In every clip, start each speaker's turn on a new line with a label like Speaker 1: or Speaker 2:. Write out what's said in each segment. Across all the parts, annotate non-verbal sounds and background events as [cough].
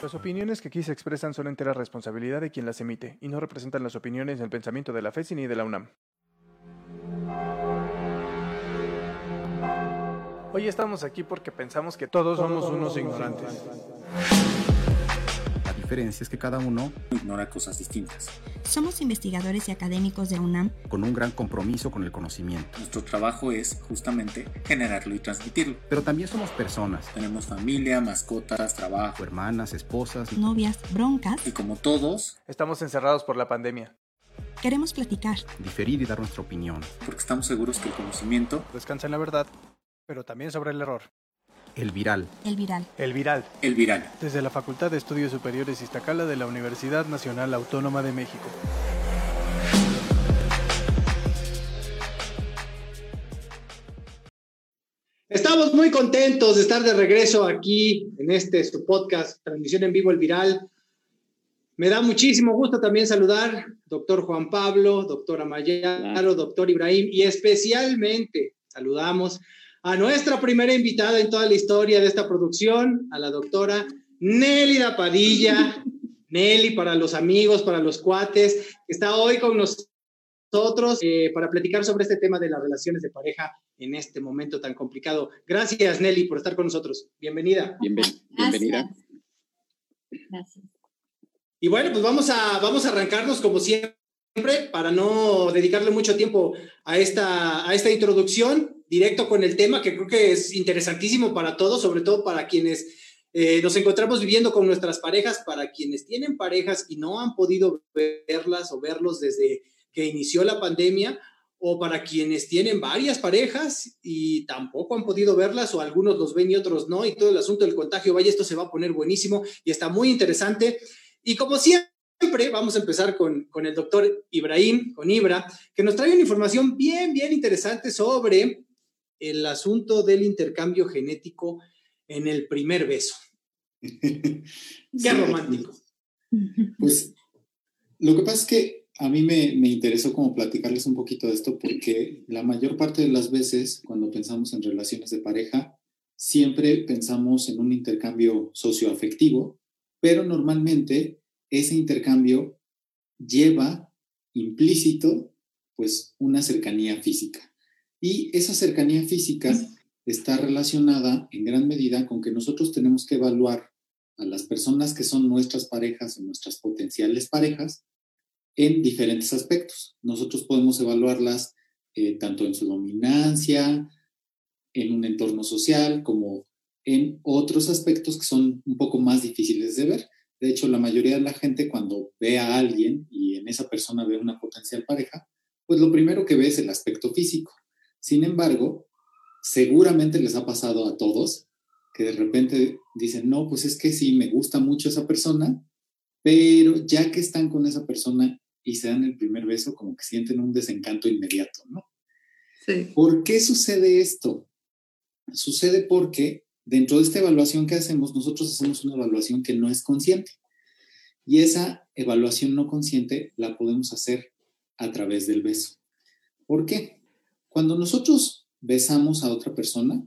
Speaker 1: Las opiniones que aquí se expresan son entera responsabilidad de quien las emite y no representan las opiniones del pensamiento de la FESI ni de la UNAM. Hoy estamos aquí porque pensamos que todos somos unos ignorantes.
Speaker 2: Diferencia es que cada uno
Speaker 3: ignora cosas distintas.
Speaker 4: Somos investigadores y académicos de UNAM
Speaker 2: con un gran compromiso con el conocimiento.
Speaker 3: Nuestro trabajo es justamente generarlo y transmitirlo.
Speaker 2: Pero también somos personas.
Speaker 3: Tenemos familia, mascotas, trabajo,
Speaker 2: hermanas, esposas,
Speaker 4: novias, broncas.
Speaker 3: Y como todos,
Speaker 1: estamos encerrados por la pandemia.
Speaker 4: Queremos platicar,
Speaker 2: diferir y dar nuestra opinión.
Speaker 3: Porque estamos seguros que el conocimiento
Speaker 1: descansa en la verdad, pero también sobre el error.
Speaker 2: El Viral.
Speaker 4: El Viral.
Speaker 1: El Viral.
Speaker 3: El Viral.
Speaker 1: Desde la Facultad de Estudios Superiores Iztacala de la Universidad Nacional Autónoma de México.
Speaker 5: Estamos muy contentos de estar de regreso aquí en este su podcast, transmisión en vivo El Viral. Me da muchísimo gusto también saludar doctor Juan Pablo, doctor Amayaro, doctor Ibrahim y especialmente saludamos a nuestra primera invitada en toda la historia de esta producción, a la doctora Nelly Padilla. [laughs] Nelly, para los amigos, para los cuates, que está hoy con nosotros eh, para platicar sobre este tema de las relaciones de pareja en este momento tan complicado. Gracias, Nelly, por estar con nosotros. Bienvenida.
Speaker 3: bienvenida.
Speaker 5: Gracias. Y bueno, pues vamos a, vamos a arrancarnos como siempre para no dedicarle mucho tiempo a esta, a esta introducción directo con el tema que creo que es interesantísimo para todos, sobre todo para quienes eh, nos encontramos viviendo con nuestras parejas, para quienes tienen parejas y no han podido verlas o verlos desde que inició la pandemia, o para quienes tienen varias parejas y tampoco han podido verlas, o algunos los ven y otros no, y todo el asunto del contagio, vaya, esto se va a poner buenísimo y está muy interesante. Y como siempre, vamos a empezar con, con el doctor Ibrahim, con Ibra, que nos trae una información bien, bien interesante sobre el asunto del intercambio genético en el primer beso. [laughs] Qué romántico.
Speaker 6: Pues lo que pasa es que a mí me, me, interesó como platicarles un poquito de esto porque la mayor parte de las veces cuando pensamos en relaciones de pareja, siempre pensamos en un intercambio socioafectivo, pero normalmente ese intercambio lleva implícito pues una cercanía física. Y esa cercanía física está relacionada en gran medida con que nosotros tenemos que evaluar a las personas que son nuestras parejas o nuestras potenciales parejas en diferentes aspectos. Nosotros podemos evaluarlas eh, tanto en su dominancia, en un entorno social, como en otros aspectos que son un poco más difíciles de ver. De hecho, la mayoría de la gente cuando ve a alguien y en esa persona ve una potencial pareja, pues lo primero que ve es el aspecto físico. Sin embargo, seguramente les ha pasado a todos que de repente dicen, no, pues es que sí, me gusta mucho esa persona, pero ya que están con esa persona y se dan el primer beso, como que sienten un desencanto inmediato, ¿no?
Speaker 7: Sí.
Speaker 6: ¿Por qué sucede esto? Sucede porque dentro de esta evaluación que hacemos, nosotros hacemos una evaluación que no es consciente. Y esa evaluación no consciente la podemos hacer a través del beso. ¿Por qué? Cuando nosotros besamos a otra persona,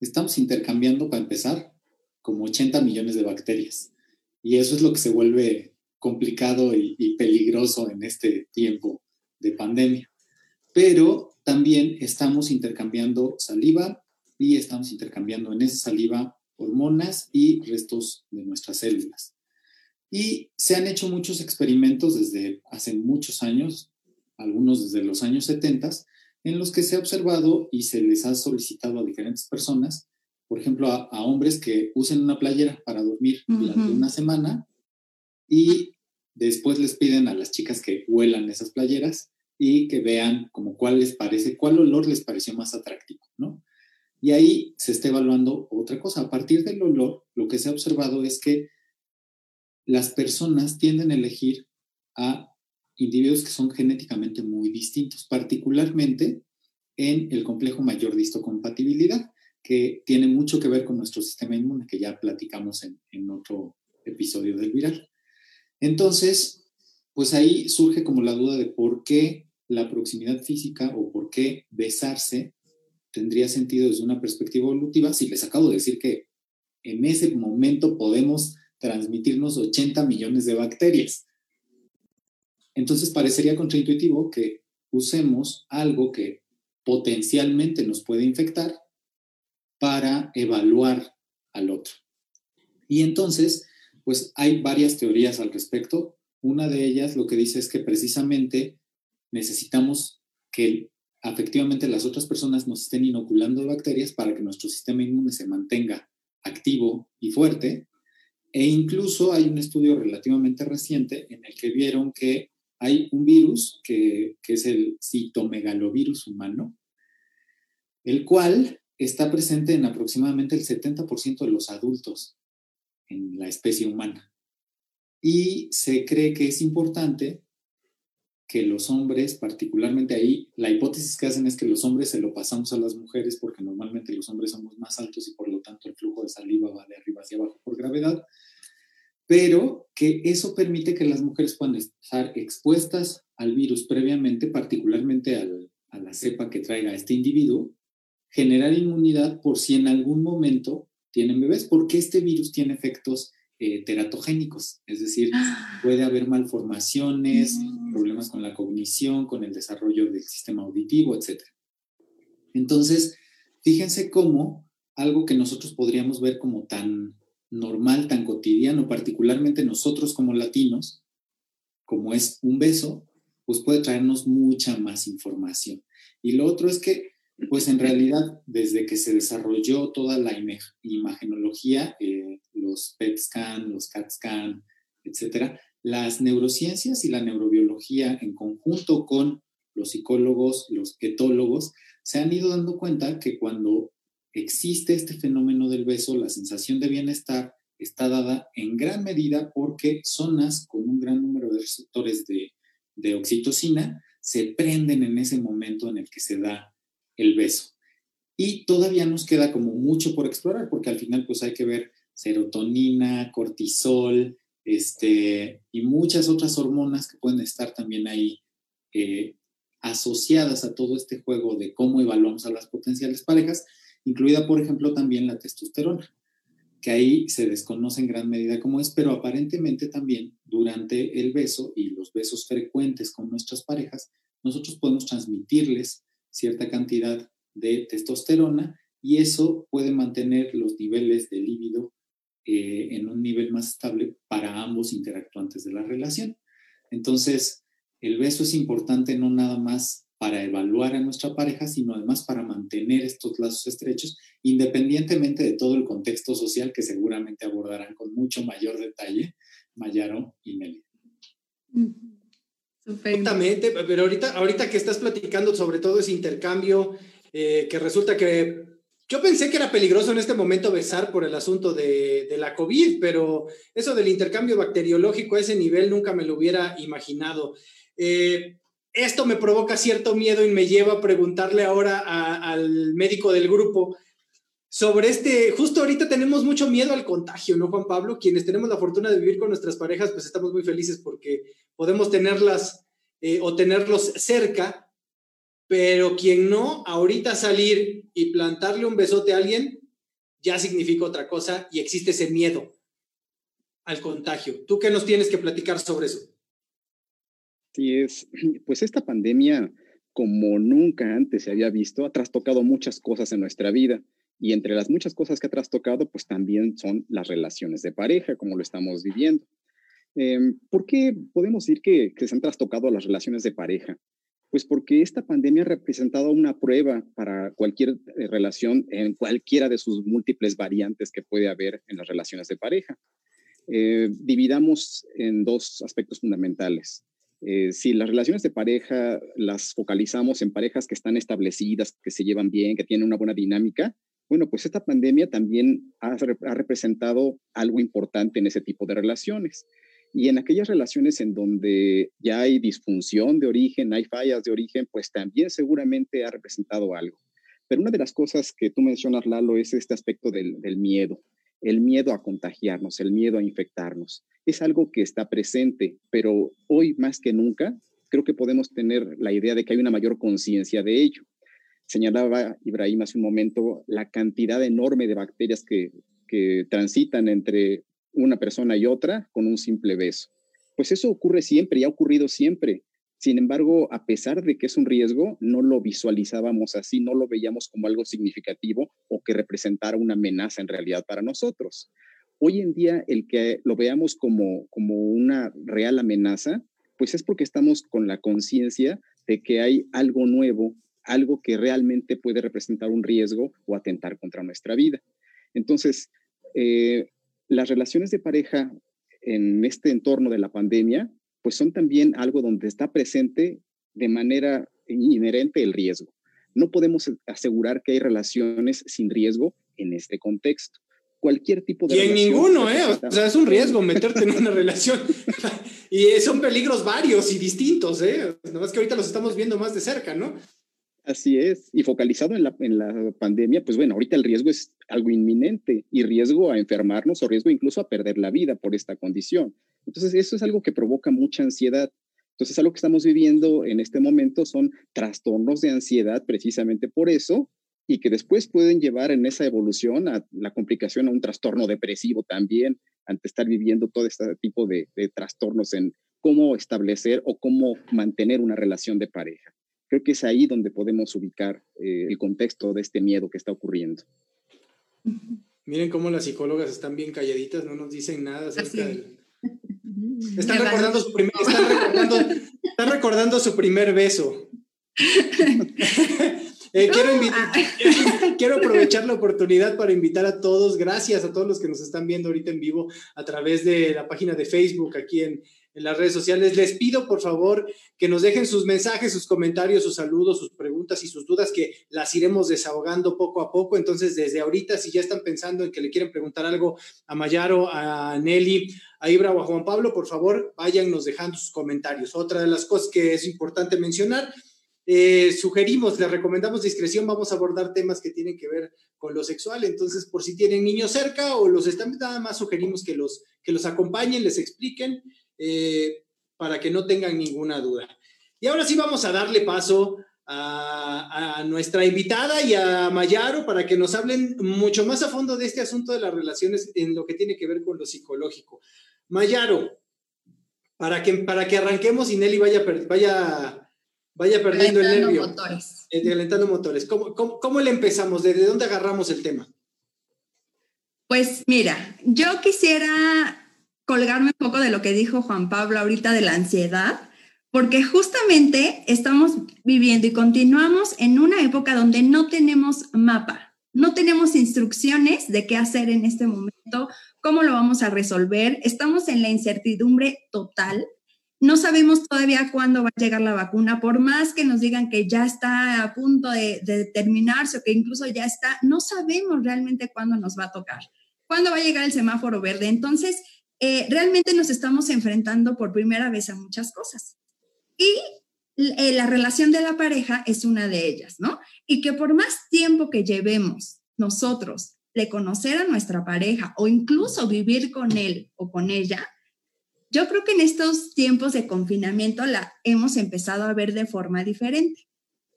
Speaker 6: estamos intercambiando, para empezar, como 80 millones de bacterias. Y eso es lo que se vuelve complicado y, peligroso en este tiempo de pandemia. Pero también estamos intercambiando saliva y estamos intercambiando en esa saliva hormonas y restos de nuestras células. Y se han hecho muchos experimentos desde hace muchos años, algunos desde los años 70, en los que se ha observado y se les ha solicitado a diferentes personas, por ejemplo, a, hombres que usen una playera para dormir durante una semana y después les piden a las chicas que huelan esas playeras y que vean como cuál les parece, cuál olor les pareció más atractivo, ¿no? Y ahí se está evaluando otra cosa. A partir del olor, lo que se ha observado es que las personas tienden a elegir a individuos que son genéticamente muy distintos, particularmente en el complejo mayor de histocompatibilidad, que tiene mucho que ver con nuestro sistema inmune, que ya platicamos en, en otro episodio del viral. Entonces, pues ahí surge como la duda de por qué la proximidad física o por qué besarse tendría sentido desde una perspectiva evolutiva si les acabo de decir que en ese momento podemos transmitirnos 80 millones de bacterias. Entonces parecería contraintuitivo que usemos algo que potencialmente nos puede infectar para evaluar al otro. Y entonces, pues hay varias teorías al respecto. Una de ellas lo que dice es que precisamente necesitamos que efectivamente las otras personas nos estén inoculando bacterias para que nuestro sistema inmune se mantenga activo y fuerte. E incluso hay un estudio relativamente reciente en el que vieron que hay un virus que, es el citomegalovirus humano, el cual está presente en aproximadamente el 70% de los adultos en la especie humana. Y se cree que es importante que los hombres, particularmente ahí, la hipótesis que hacen es que los hombres se lo pasamos a las mujeres porque normalmente los hombres somos más altos y por lo tanto el flujo de saliva va de arriba hacia abajo por gravedad, pero que eso permite que las mujeres puedan estar expuestas al virus previamente, particularmente a la cepa que traiga este individuo, generar inmunidad por si en algún momento tienen bebés, porque este virus tiene efectos eh, teratogénicos, es decir, ah. puede haber malformaciones, mm. problemas con la cognición, con el desarrollo del sistema auditivo, etc. Entonces, fíjense cómo algo que nosotros podríamos ver como tan normal, tan cotidiano, particularmente nosotros como latinos, como es un beso, pues puede traernos mucha más información. Y lo otro es que pues en realidad, desde que se desarrolló toda la imagenología, eh, los PET scan, los CAT scan, etcétera, las neurociencias y la neurobiología en conjunto con los psicólogos, los etólogos, se han ido dando cuenta que cuando existe este fenómeno del beso, la sensación de bienestar está dada en gran medida porque zonas con un gran número de receptores de, oxitocina se prenden en ese momento en el que se da el beso. Y todavía nos queda como mucho por explorar, porque al final pues hay que ver serotonina, cortisol, este, y muchas otras hormonas que pueden estar también ahí eh, asociadas a todo este juego de cómo evaluamos a las potenciales parejas, incluida, por ejemplo, también la testosterona, que ahí se desconoce en gran medida cómo es, pero aparentemente también durante el beso y los besos frecuentes con nuestras parejas, nosotros podemos transmitirles cierta cantidad de testosterona y eso puede mantener los niveles de líbido eh, en un nivel más estable para ambos interactuantes de la relación. Entonces, el beso es importante no nada más para evaluar a nuestra pareja, sino además para mantener estos lazos estrechos, independientemente de todo el contexto social que seguramente abordarán con mucho mayor detalle Mayaro y Meli.
Speaker 5: Exactamente, pero ahorita, ahorita que estás platicando sobre todo ese intercambio, eh, que resulta que yo pensé que era peligroso en este momento besar por el asunto de, de, la COVID, pero eso del intercambio bacteriológico a ese nivel nunca me lo hubiera imaginado. Eh, esto me provoca cierto miedo y me lleva a preguntarle ahora al médico del grupo, sobre este, justo ahorita tenemos mucho miedo al contagio, ¿no, Juan Pablo? Quienes tenemos la fortuna de vivir con nuestras parejas, pues estamos muy felices porque podemos tenerlas eh, o tenerlos cerca, pero quien no, ahorita salir y plantarle un besote a alguien, ya significa otra cosa y existe ese miedo al contagio. ¿Tú qué nos tienes que platicar sobre eso?
Speaker 7: Sí, es, [clears throat] pues esta pandemia, como nunca antes se había visto, ha trastocado muchas cosas en nuestra vida y entre las muchas cosas que ha trastocado, pues también son las relaciones de pareja, como lo estamos viviendo. Em, ¿Por qué podemos decir que, se han trastocado las relaciones de pareja? Pues porque esta pandemia ha representado una prueba para cualquier eh, relación en cualquiera de sus múltiples variantes que puede haber en las relaciones de pareja. Eh, dividamos en dos aspectos fundamentales. Eh, si las relaciones de pareja las focalizamos en parejas que están establecidas, que se llevan bien, que tienen una buena dinámica, bueno, pues esta pandemia también ha, representado algo importante en ese tipo de relaciones. Y en aquellas relaciones en donde ya hay disfunción de origen, hay fallas de origen, pues también seguramente ha representado algo. Pero una de las cosas que tú mencionas, Lalo, es este aspecto del, del miedo, el miedo a contagiarnos, el miedo a infectarnos. Es algo que está presente, pero hoy más que nunca creo que podemos tener la idea de que hay una mayor conciencia de ello señalaba Ibrahim hace un momento la cantidad enorme de bacterias que, transitan entre una persona y otra con un simple beso. Pues eso ocurre siempre y ha ocurrido siempre. Sin embargo, a pesar de que es un riesgo, no lo visualizábamos así, no lo veíamos como algo significativo o que representara una amenaza en realidad para nosotros. Hoy en día, el que lo veamos como, como una real amenaza, pues es porque estamos con la conciencia de que hay algo nuevo, algo que realmente puede representar un riesgo o atentar contra nuestra vida. Entonces, eh, las relaciones de pareja en este entorno de la pandemia pues son también algo donde está presente de manera inherente el riesgo. No podemos asegurar que hay relaciones sin riesgo en este contexto. Cualquier tipo de...
Speaker 5: Y en ninguno, ¿eh? O sea, es un riesgo meterte en una relación. [laughs] y son peligros varios y distintos, ¿eh? Nada más que ahorita los estamos viendo más de cerca, ¿no?
Speaker 7: Así es. Y focalizado en la, en la pandemia, pues bueno, ahorita el riesgo es algo inminente y riesgo a enfermarnos o riesgo incluso a perder la vida por esta condición. Entonces, eso es algo que provoca mucha ansiedad. Entonces, algo que estamos viviendo en este momento son trastornos de ansiedad precisamente por eso y que después pueden llevar en esa evolución a la complicación a un trastorno depresivo también, ante estar viviendo todo este tipo de, trastornos en cómo establecer o cómo mantener una relación de pareja. Creo que es ahí donde podemos ubicar eh, el contexto de este miedo que está ocurriendo.
Speaker 5: Miren cómo las psicólogas están bien calladitas, no nos dicen nada acerca del, están recordando, su primer, están, recordando, su primer beso. [laughs] Eh, quiero, ah. [laughs] quiero, aprovechar la oportunidad para invitar a todos, gracias a todos los que nos están viendo ahorita en vivo a través de la página de Facebook aquí en, en las redes sociales. Les pido, por favor, que nos dejen sus mensajes, sus comentarios, sus saludos, sus preguntas y sus dudas, que las iremos desahogando poco a poco. Entonces, desde ahorita, si ya están pensando en que le quieren preguntar algo a Mayaro, a Nelly, a Ibra o a Juan Pablo, por favor, váyannos dejando sus comentarios. Otra de las cosas que es importante mencionar, eh, sugerimos, les recomendamos discreción, vamos a abordar temas que tienen que ver con lo sexual, entonces por si tienen niños cerca o los están, nada más sugerimos que los, que los acompañen, les expliquen eh, para que no tengan ninguna duda. Y ahora sí vamos a darle paso a, nuestra invitada y a Mayaro para que nos hablen mucho más a fondo de este asunto de las relaciones en lo que tiene que ver con lo psicológico. Mayaro, para que, para que arranquemos y Nelly vaya, vaya, vaya perdiendo el nervio. Motores. Eh, motores. ¿Cómo, cómo le empezamos? ¿Desde dónde agarramos el tema?
Speaker 8: Pues mira, yo quisiera colgarme un poco de lo que dijo Juan Pablo ahorita de la ansiedad, porque justamente estamos viviendo y continuamos en una época donde no tenemos mapa, no tenemos instrucciones de qué hacer en este momento, cómo lo vamos a resolver, estamos en la incertidumbre total. No sabemos todavía cuándo va a llegar la vacuna, por más que nos digan que ya está a punto de, terminarse o que incluso ya está, no sabemos realmente cuándo nos va a tocar, cuándo va a llegar el semáforo verde. Entonces, eh, realmente nos estamos enfrentando por primera vez a muchas cosas. Y eh, la relación de la pareja es una de ellas, ¿no? Y que por más tiempo que llevemos nosotros de conocer a nuestra pareja o incluso vivir con él o con ella, yo creo que en estos tiempos de confinamiento la hemos empezado a ver de forma diferente,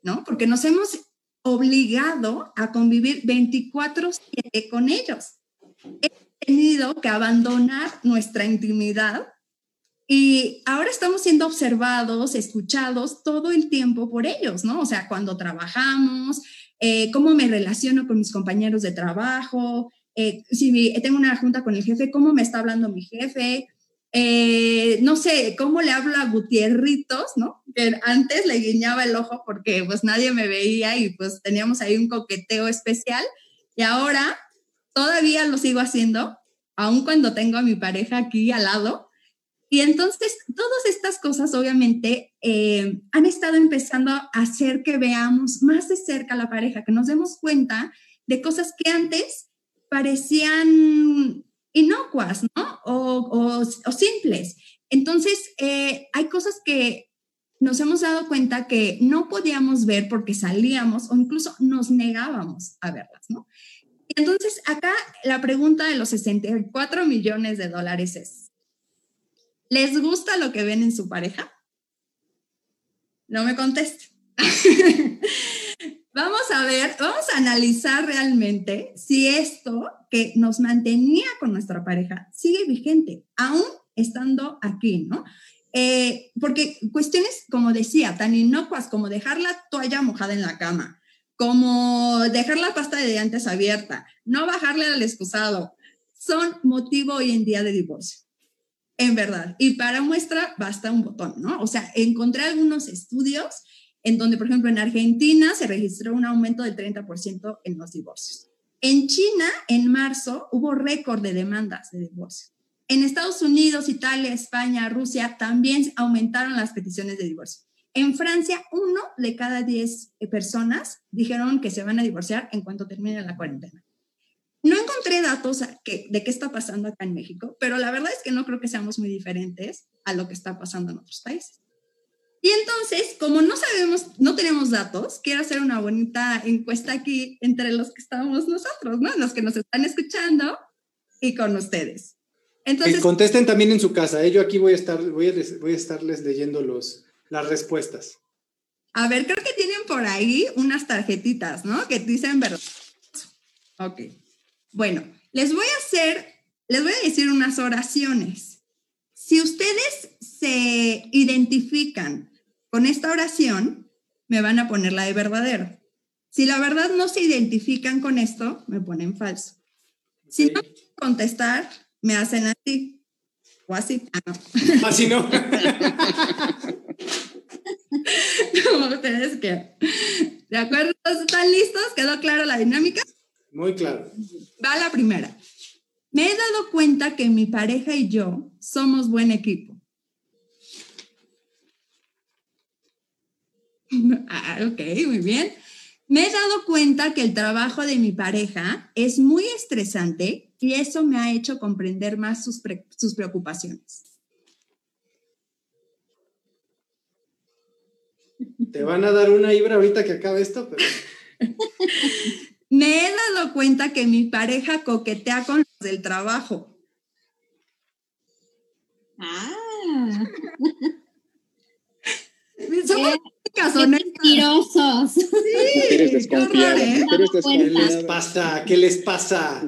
Speaker 8: ¿no? Porque nos hemos obligado a convivir 24/7 con ellos tenido que abandonar nuestra intimidad y ahora estamos siendo observados, escuchados todo el tiempo por ellos, ¿no? O sea, cuando trabajamos, eh, cómo me relaciono con mis compañeros de trabajo, eh, si tengo una junta con el jefe, cómo me está hablando mi jefe, eh, no sé, cómo le hablo a Gutierritos, ¿no? Que antes le guiñaba el ojo porque pues nadie me veía y pues teníamos ahí un coqueteo especial y ahora todavía lo sigo haciendo, aun cuando tengo a mi pareja aquí al lado. Y entonces, todas estas cosas obviamente eh, han estado empezando a hacer que veamos más de cerca a la pareja, que nos demos cuenta de cosas que antes parecían inocuas, ¿no? O, simples. Entonces, eh, hay cosas que nos hemos dado cuenta que no podíamos ver porque salíamos o incluso nos negábamos a verlas, ¿no? Entonces, acá la pregunta de los 64 millones de dólares es, ¿les gusta lo que ven en su pareja? No me conteste. [laughs] vamos a ver, vamos a analizar realmente si esto que nos mantenía con nuestra pareja sigue vigente, aún estando aquí, ¿no? Eh, porque cuestiones, como decía, tan inocuas como dejar la toalla mojada en la cama, como dejar la pasta de dientes abierta, no bajarle al excusado, son motivo hoy en día de divorcio. En verdad. Y para muestra basta un botón, ¿no? O sea, encontré algunos estudios en donde, por ejemplo, en Argentina se registró un aumento del 30% en los divorcios. En China, en marzo, hubo récord de demandas de divorcio. En Estados Unidos, Italia, España, Rusia también aumentaron las peticiones de divorcio. En Francia, uno de cada diez personas dijeron que se van a divorciar en cuanto termine la cuarentena. No encontré datos de qué está pasando acá en México, pero la verdad es que no creo que seamos muy diferentes a lo que está pasando en otros países. Y entonces, como no sabemos, no tenemos datos, quiero hacer una bonita encuesta aquí entre los que estamos nosotros, ¿no? Los que nos están escuchando y con ustedes.
Speaker 5: Entonces, contesten también en su casa. ¿eh? Yo aquí voy a estar, voy a, voy a estarles leyendo los, las respuestas.
Speaker 8: A ver, creo que tienen por ahí unas tarjetitas, ¿no? Que dicen verdad. Ok. Bueno, les voy a hacer, les voy a decir unas oraciones. Si ustedes se identifican con esta oración, me van a poner la de verdadero. Si la verdad no se identifican con esto, me ponen falso. Si no contestar, me hacen así. O así. Ah,
Speaker 5: no. [laughs] Así no. [laughs]
Speaker 8: Como ustedes quieran. ¿De acuerdo? ¿Están listos? ¿Quedó clara la dinámica?
Speaker 5: Muy claro.
Speaker 8: Va la primera. Me he dado cuenta que mi pareja y yo somos buen equipo. [laughs] Ah, ok, muy bien. Me he dado cuenta que el trabajo de mi pareja es muy estresante y eso me ha hecho comprender más sus, sus preocupaciones.
Speaker 5: Te van a dar una ibra ahorita que acabe esto, pero... [laughs]
Speaker 8: me he dado cuenta que mi pareja coquetea con los del trabajo.
Speaker 9: Ah. [laughs]
Speaker 8: Somos
Speaker 9: Qué mentirosos.
Speaker 8: Sí,
Speaker 7: Eres desconfiada.
Speaker 8: ¿eh?
Speaker 5: ¿Qué les pasa? ¿Qué les pasa?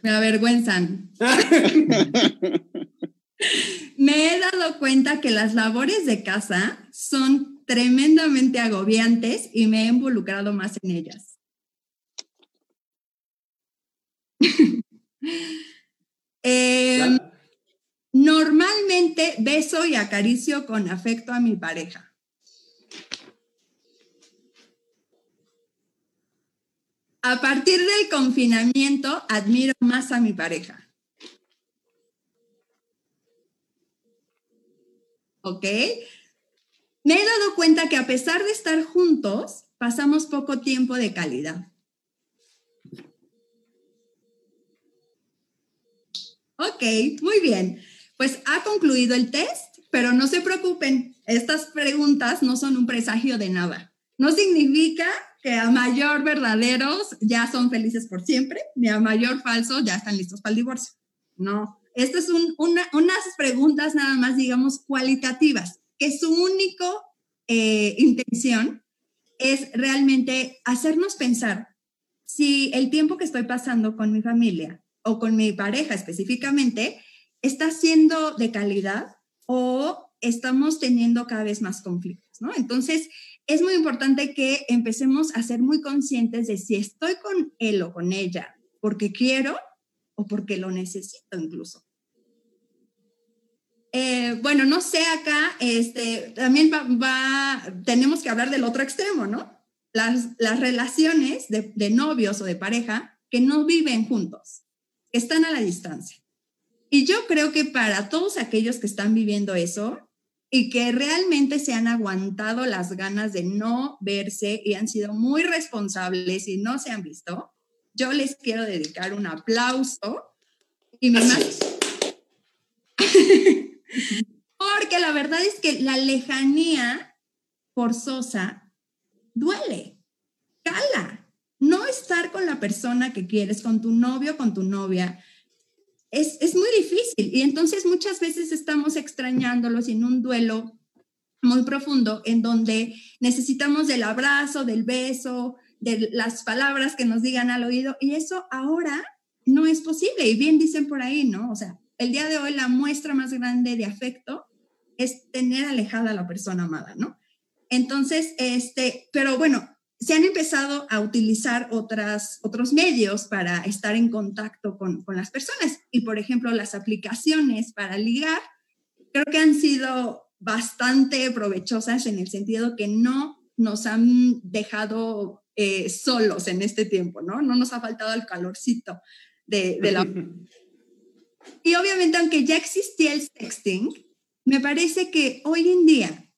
Speaker 8: Me avergüenzan. Me he dado cuenta que las labores de casa son tremendamente agobiantes y me he involucrado más en ellas. [laughs] Em, normalmente beso y acaricio con afecto a mi pareja. A partir del confinamiento, admiro más a mi pareja. ¿Ok? Me he dado cuenta que a pesar de estar juntos, pasamos poco tiempo de calidad. Ok, muy bien. Pues ha concluido el test, pero no se preocupen, estas preguntas no son un presagio de nada. No significa que a mayor verdaderos ya son felices por siempre, ni a mayor falso ya están listos para el divorcio. No, estas son unas preguntas nada más, digamos, cualitativas, que su único eh, intención es realmente hacernos pensar si el tiempo que estoy pasando con mi familia o con mi pareja específicamente está siendo de calidad o estamos teniendo cada vez más conflictos, ¿no? Entonces, es muy importante que empecemos a ser muy conscientes de si estoy con él o con ella porque quiero o porque lo necesito incluso. Eh, bueno, no sé acá, este, también va, tenemos que hablar del otro extremo, ¿no? Las, las relaciones de, de novios o de pareja que no viven juntos, que están a la distancia. Y yo creo que para todos aquellos que están viviendo eso, y que realmente se han aguantado las ganas de no verse y han sido muy responsables y no se han visto, yo les quiero dedicar un aplauso y me más... [laughs] Porque la verdad es que la lejanía forzosa duele, cala. No estar con la persona que quieres, con tu novio, con tu novia, es, muy difícil y entonces muchas veces estamos extrañándolos en un duelo muy profundo en donde necesitamos del abrazo, del beso, de las palabras que nos digan al oído y eso ahora no es posible. Y bien dicen por ahí, ¿no? O sea, el día de hoy la muestra más grande de afecto es tener alejada a la persona amada, ¿no? Entonces, este, pero bueno, se han empezado a utilizar otras, otros medios para estar en contacto con, con las personas. Y, por ejemplo, las aplicaciones para ligar, creo que han sido bastante provechosas en el sentido que no nos han dejado eh, solos en este tiempo, ¿no? No nos ha faltado el calorcito de, de la... [laughs] y obviamente, aunque ya existía el sexting, me parece que hoy en día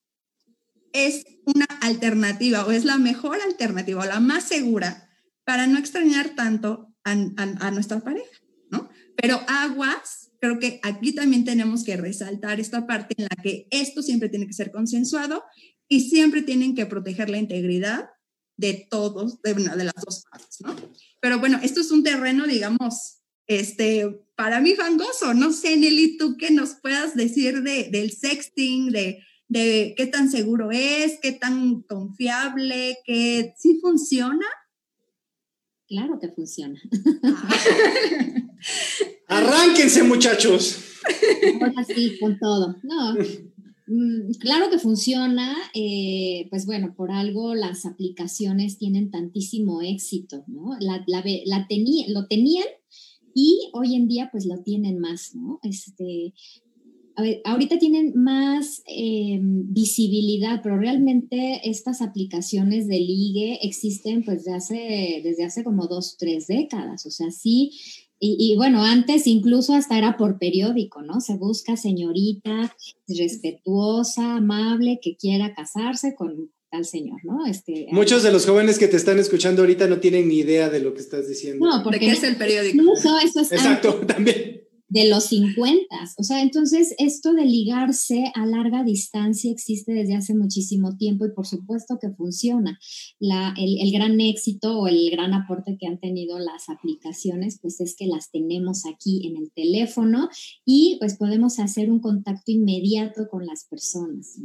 Speaker 8: es una alternativa o es la mejor alternativa o la más segura para no extrañar tanto a, a, nuestra pareja, ¿no? Pero aguas, creo que aquí también tenemos que resaltar esta parte en la que esto siempre tiene que ser consensuado y siempre tienen que proteger la integridad de todos, de, una de las dos partes, ¿no? Pero bueno, esto es un terreno, digamos, este, para mí fangoso. No sé, Nelly, tú qué nos puedas decir de, del sexting, de de qué tan seguro es, qué tan confiable, que sí funciona.
Speaker 9: Claro que funciona. [laughs]
Speaker 5: Arránquense, muchachos.
Speaker 9: Así, con todo. No, mm, claro que funciona. Eh, pues bueno, por algo las aplicaciones tienen tantísimo éxito, ¿no? La, la, la lo tenían y hoy en día pues lo tienen más, ¿no? Este, ahorita tienen más eh, visibilidad, pero realmente estas aplicaciones de ligue existen pues desde hace, desde hace como dos, tres décadas. O sea, sí, y, bueno, antes incluso hasta era por periódico, ¿no? Se busca señorita respetuosa, amable, que quiera casarse con tal señor, ¿no? Este,
Speaker 5: Muchos de los jóvenes que te están escuchando ahorita no tienen ni idea de lo que estás diciendo.
Speaker 8: No, porque es el periódico.
Speaker 9: eso es
Speaker 5: Exacto, también
Speaker 9: de los 50. O sea, entonces esto de ligarse a larga distancia existe desde hace muchísimo tiempo y por supuesto que funciona. La, el, el, gran éxito o el gran aporte que han tenido las aplicaciones, pues es que las tenemos aquí en el teléfono y pues podemos hacer un contacto inmediato con las personas.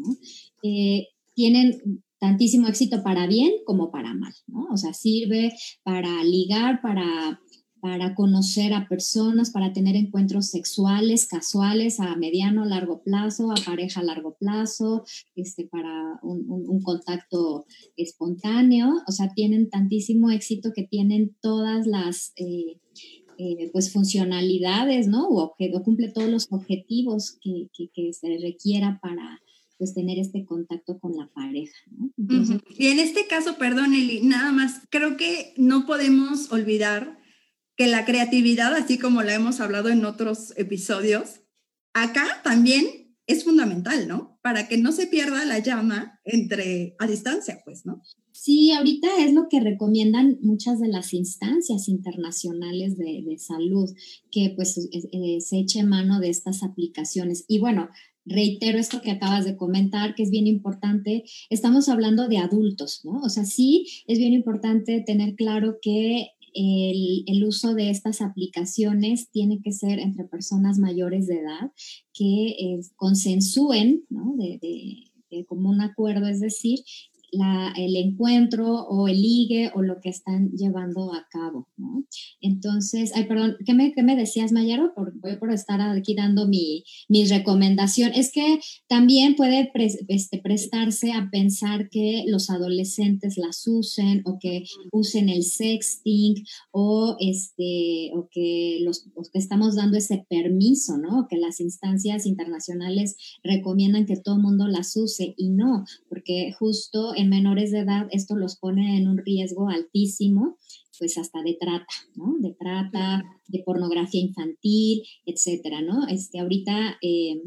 Speaker 9: Eh, tienen tantísimo éxito para bien como para mal. O sea, sirve para ligar, para para conocer a personas, para tener encuentros sexuales, casuales, a mediano, largo plazo, a pareja a largo plazo, este, para un, contacto espontáneo. O sea, tienen tantísimo éxito que tienen todas las... Eh, eh, pues funcionalidades, ¿no? O, cumple todos los objetivos que, se requiera para, pues tener este contacto con la pareja.
Speaker 8: Y en este caso, perdón Eli, nada más, creo que no podemos olvidar que la creatividad, así como la hemos hablado en otros episodios, acá también es fundamental, ¿no? Para que no se pierda la llama entre a distancia, pues, ¿no?
Speaker 9: Sí, ahorita es lo que recomiendan muchas de las instancias internacionales de, salud, que pues eh, se eche mano de estas aplicaciones. Y bueno, reitero esto que acabas de comentar, que es bien importante. Estamos hablando de adultos, ¿no? O sea, sí es bien importante tener claro que el, uso de estas aplicaciones tiene que ser entre personas mayores de edad que eh, consensúen ¿no? de, de, como un acuerdo, es decir, el encuentro o el ligue o lo que están llevando a cabo, ¿no? Entonces, ay, perdón, ¿qué me, qué me decías, Mayaro? Por, voy por estar aquí dando mi, mi recomendación. Es que también puede este, prestarse a pensar que los adolescentes las usen o que usen el sexting o, este, o que los, que estamos dando ese permiso, ¿no? Que las instancias internacionales recomiendan que todo el mundo las use y no, porque justo en menores de edad esto los pone en un riesgo altísimo, pues hasta de trata, ¿no? De trata, de pornografía infantil, etcétera, ¿no? Este, ahorita, eh,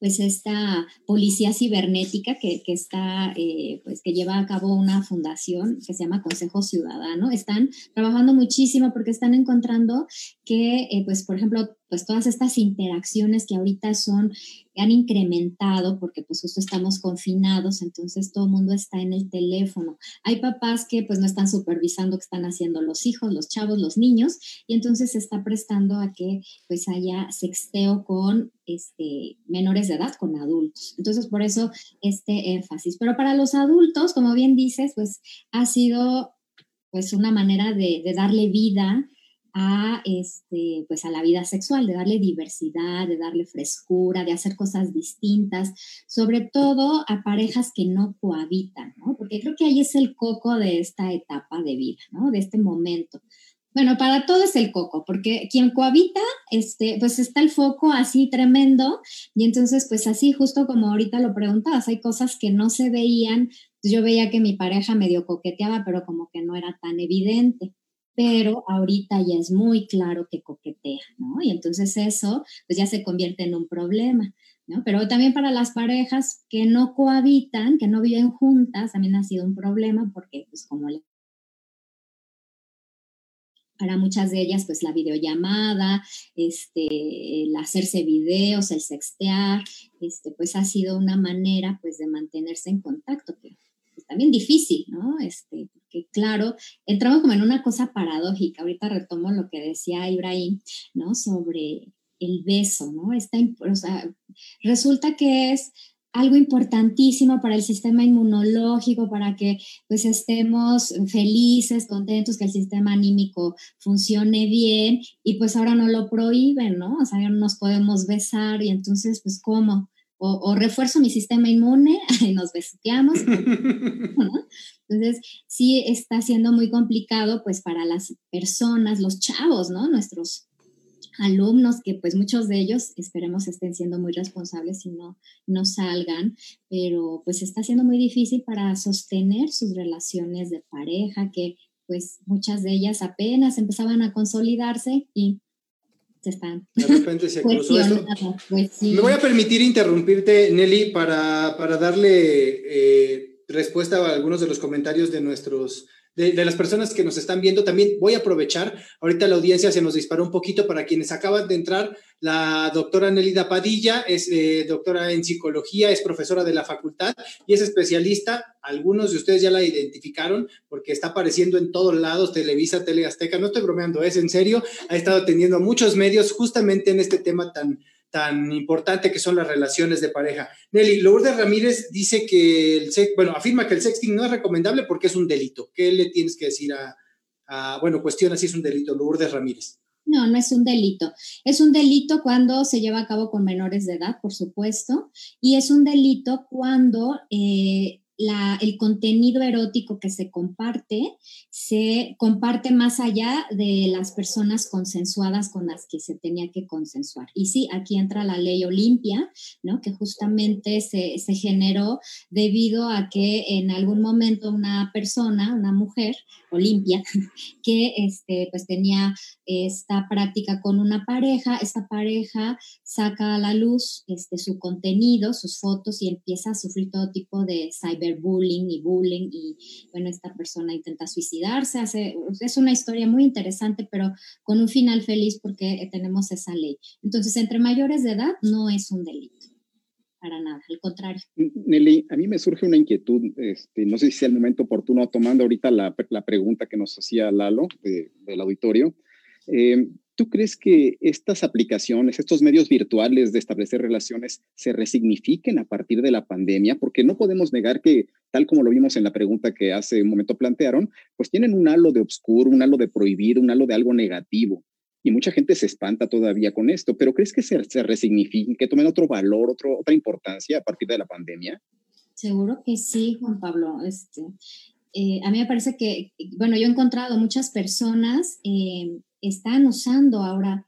Speaker 9: pues esta policía cibernética que, está, eh, pues que lleva a cabo una fundación que se llama Consejo Ciudadano, están trabajando muchísimo porque están encontrando que, eh, pues, por ejemplo, pues todas estas interacciones que ahorita son han incrementado porque pues justo estamos confinados, entonces todo el mundo está en el teléfono. Hay papás que pues no están supervisando qué están haciendo los hijos, los chavos, los niños, y entonces se está prestando a que pues haya sexteo con este, menores de edad, con adultos. Entonces por eso este énfasis. Pero para los adultos, como bien dices, pues ha sido pues una manera de, de darle vida a, este, pues a la vida sexual, de darle diversidad, de darle frescura, de hacer cosas distintas, sobre todo a parejas que no cohabitan, ¿no? Porque creo que ahí es el coco de esta etapa de vida, ¿no? De este momento. Bueno, para todo es el coco, porque quien cohabita, este, pues está el foco así tremendo, y entonces, pues así, justo como ahorita lo preguntabas, hay cosas que no se veían, yo veía que mi pareja medio coqueteaba, pero como que no era tan evidente pero ahorita ya es muy claro que coquetea, ¿no? Y entonces eso pues ya se convierte en un problema, ¿no? Pero también para las parejas que no cohabitan, que no viven juntas, también ha sido un problema porque pues como le para muchas de ellas, pues la videollamada, este, el hacerse videos, el sextear, este, pues ha sido una manera, pues, de mantenerse en contacto, es también difícil, ¿no? Este, porque claro, entramos como en una cosa paradójica. Ahorita retomo lo que decía Ibrahim, ¿no? Sobre el beso, ¿no? Está, o sea, resulta que es algo importantísimo para el sistema inmunológico, para que pues estemos felices, contentos, que el sistema anímico funcione bien y pues ahora no lo prohíben, ¿no? O sea, no nos podemos besar y entonces pues ¿cómo? O, refuerzo mi sistema inmune [laughs] y nos besuqueamos. [laughs] Entonces, sí está siendo muy complicado pues para las personas, los chavos, ¿no? Nuestros alumnos que pues muchos de ellos esperemos estén siendo muy responsables y no, no salgan, pero pues está siendo muy difícil para sostener sus relaciones de pareja que pues muchas de ellas apenas empezaban a consolidarse y están.
Speaker 5: De repente se [laughs] cruzó esto. Pues Me voy a permitir interrumpirte, Nelly, para, para darle eh, respuesta a algunos de los comentarios de nuestros de, las personas que nos están viendo. También voy a aprovechar, ahorita la audiencia se nos disparó un poquito para quienes acaban de entrar. La doctora Nelida Padilla es eh, doctora en psicología, es profesora de la facultad y es especialista. Algunos de ustedes ya la identificaron porque está apareciendo en todos lados, Televisa, Teleazteca. No estoy bromeando, es en serio. Ha estado atendiendo a muchos medios justamente en este tema tan, tan importante que son las relaciones de pareja. Nelly, Lourdes Ramírez dice que el sex, bueno, afirma que el sexting no es recomendable porque es un delito. ¿Qué le tienes que decir a, bueno, cuestiona si es un delito, Lourdes Ramírez?
Speaker 9: No, no es un delito. Es un delito cuando se lleva a cabo con menores de edad, por supuesto, y es un delito cuando eh, el contenido erótico que se comparte se comparte más allá de las personas consensuadas con las que se tenía que consensuar. Y sí, aquí entra la ley Olimpia, ¿no? que justamente se, se generó debido a que en algún momento una persona, una mujer, Olimpia, [laughs] que este, pues tenía esta práctica con una pareja, esta pareja saca a la luz este, su contenido, sus fotos y empieza a sufrir todo tipo de cyberbullying y bullying y bueno, esta persona intenta suicidarse, hace, es una historia muy interesante, pero con un final feliz porque tenemos esa ley. Entonces, entre mayores de edad no es un delito para nada, al contrario.
Speaker 7: Nelly, a mí me surge una inquietud, este, no sé si sea el momento oportuno, tomando ahorita la, la pregunta que nos hacía Lalo del auditorio. Eh, ¿Tú crees que estas aplicaciones, estos medios virtuales de establecer relaciones se resignifiquen a partir de la pandemia? Porque no podemos negar que, tal como lo vimos en la pregunta que hace un momento plantearon, pues tienen un halo de obscuro, un halo de prohibido, un halo de algo negativo y mucha gente se espanta todavía con esto, pero ¿crees que se, se resignifiquen, que tomen otro valor, otro, otra importancia a partir de la pandemia?
Speaker 9: Seguro que sí, Juan Pablo. Este, eh, a mí me parece que, bueno, yo he encontrado muchas personas eh, están usando ahora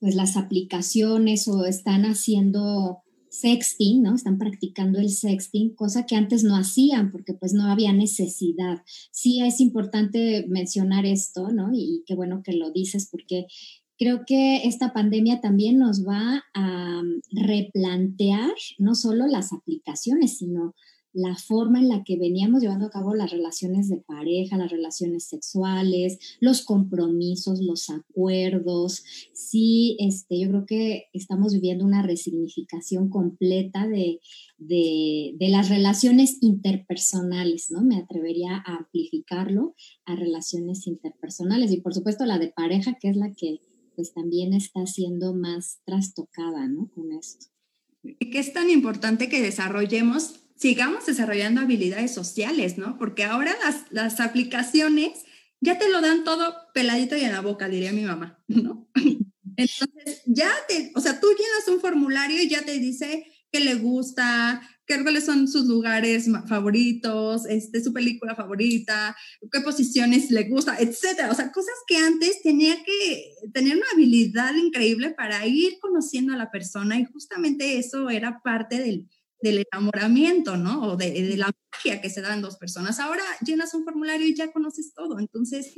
Speaker 9: pues las aplicaciones o están haciendo sexting, ¿no? Están practicando el sexting, cosa que antes no hacían porque pues no había necesidad. Sí es importante mencionar esto, ¿no? Y, qué bueno que lo dices porque creo que esta pandemia también nos va a replantear no solo las aplicaciones, sino la forma en la que veníamos llevando a cabo las relaciones de pareja, las relaciones sexuales, los compromisos, los acuerdos. Sí, este, yo creo que estamos viviendo una resignificación completa de, de, de las relaciones interpersonales, ¿no? Me atrevería a amplificarlo a relaciones interpersonales y por supuesto la de pareja, que es la que pues también está siendo más trastocada, ¿no? Con esto.
Speaker 8: Que es tan importante que desarrollemos sigamos desarrollando habilidades sociales, ¿no? Porque ahora las, las aplicaciones ya te lo dan todo peladito y en la boca, diría mi mamá, ¿no? [laughs] Entonces, ya te, o sea, tú llenas un formulario y ya te dice qué le gusta, qué, cuáles son sus lugares favoritos, este, su película favorita, qué posiciones le gusta, etcétera. O sea, cosas que antes tenía que tener una habilidad increíble para ir conociendo a la persona y justamente eso era parte del, del enamoramiento, ¿no? O de, la magia que se dan dos personas. Ahora llenas un formulario y ya conoces todo. Entonces,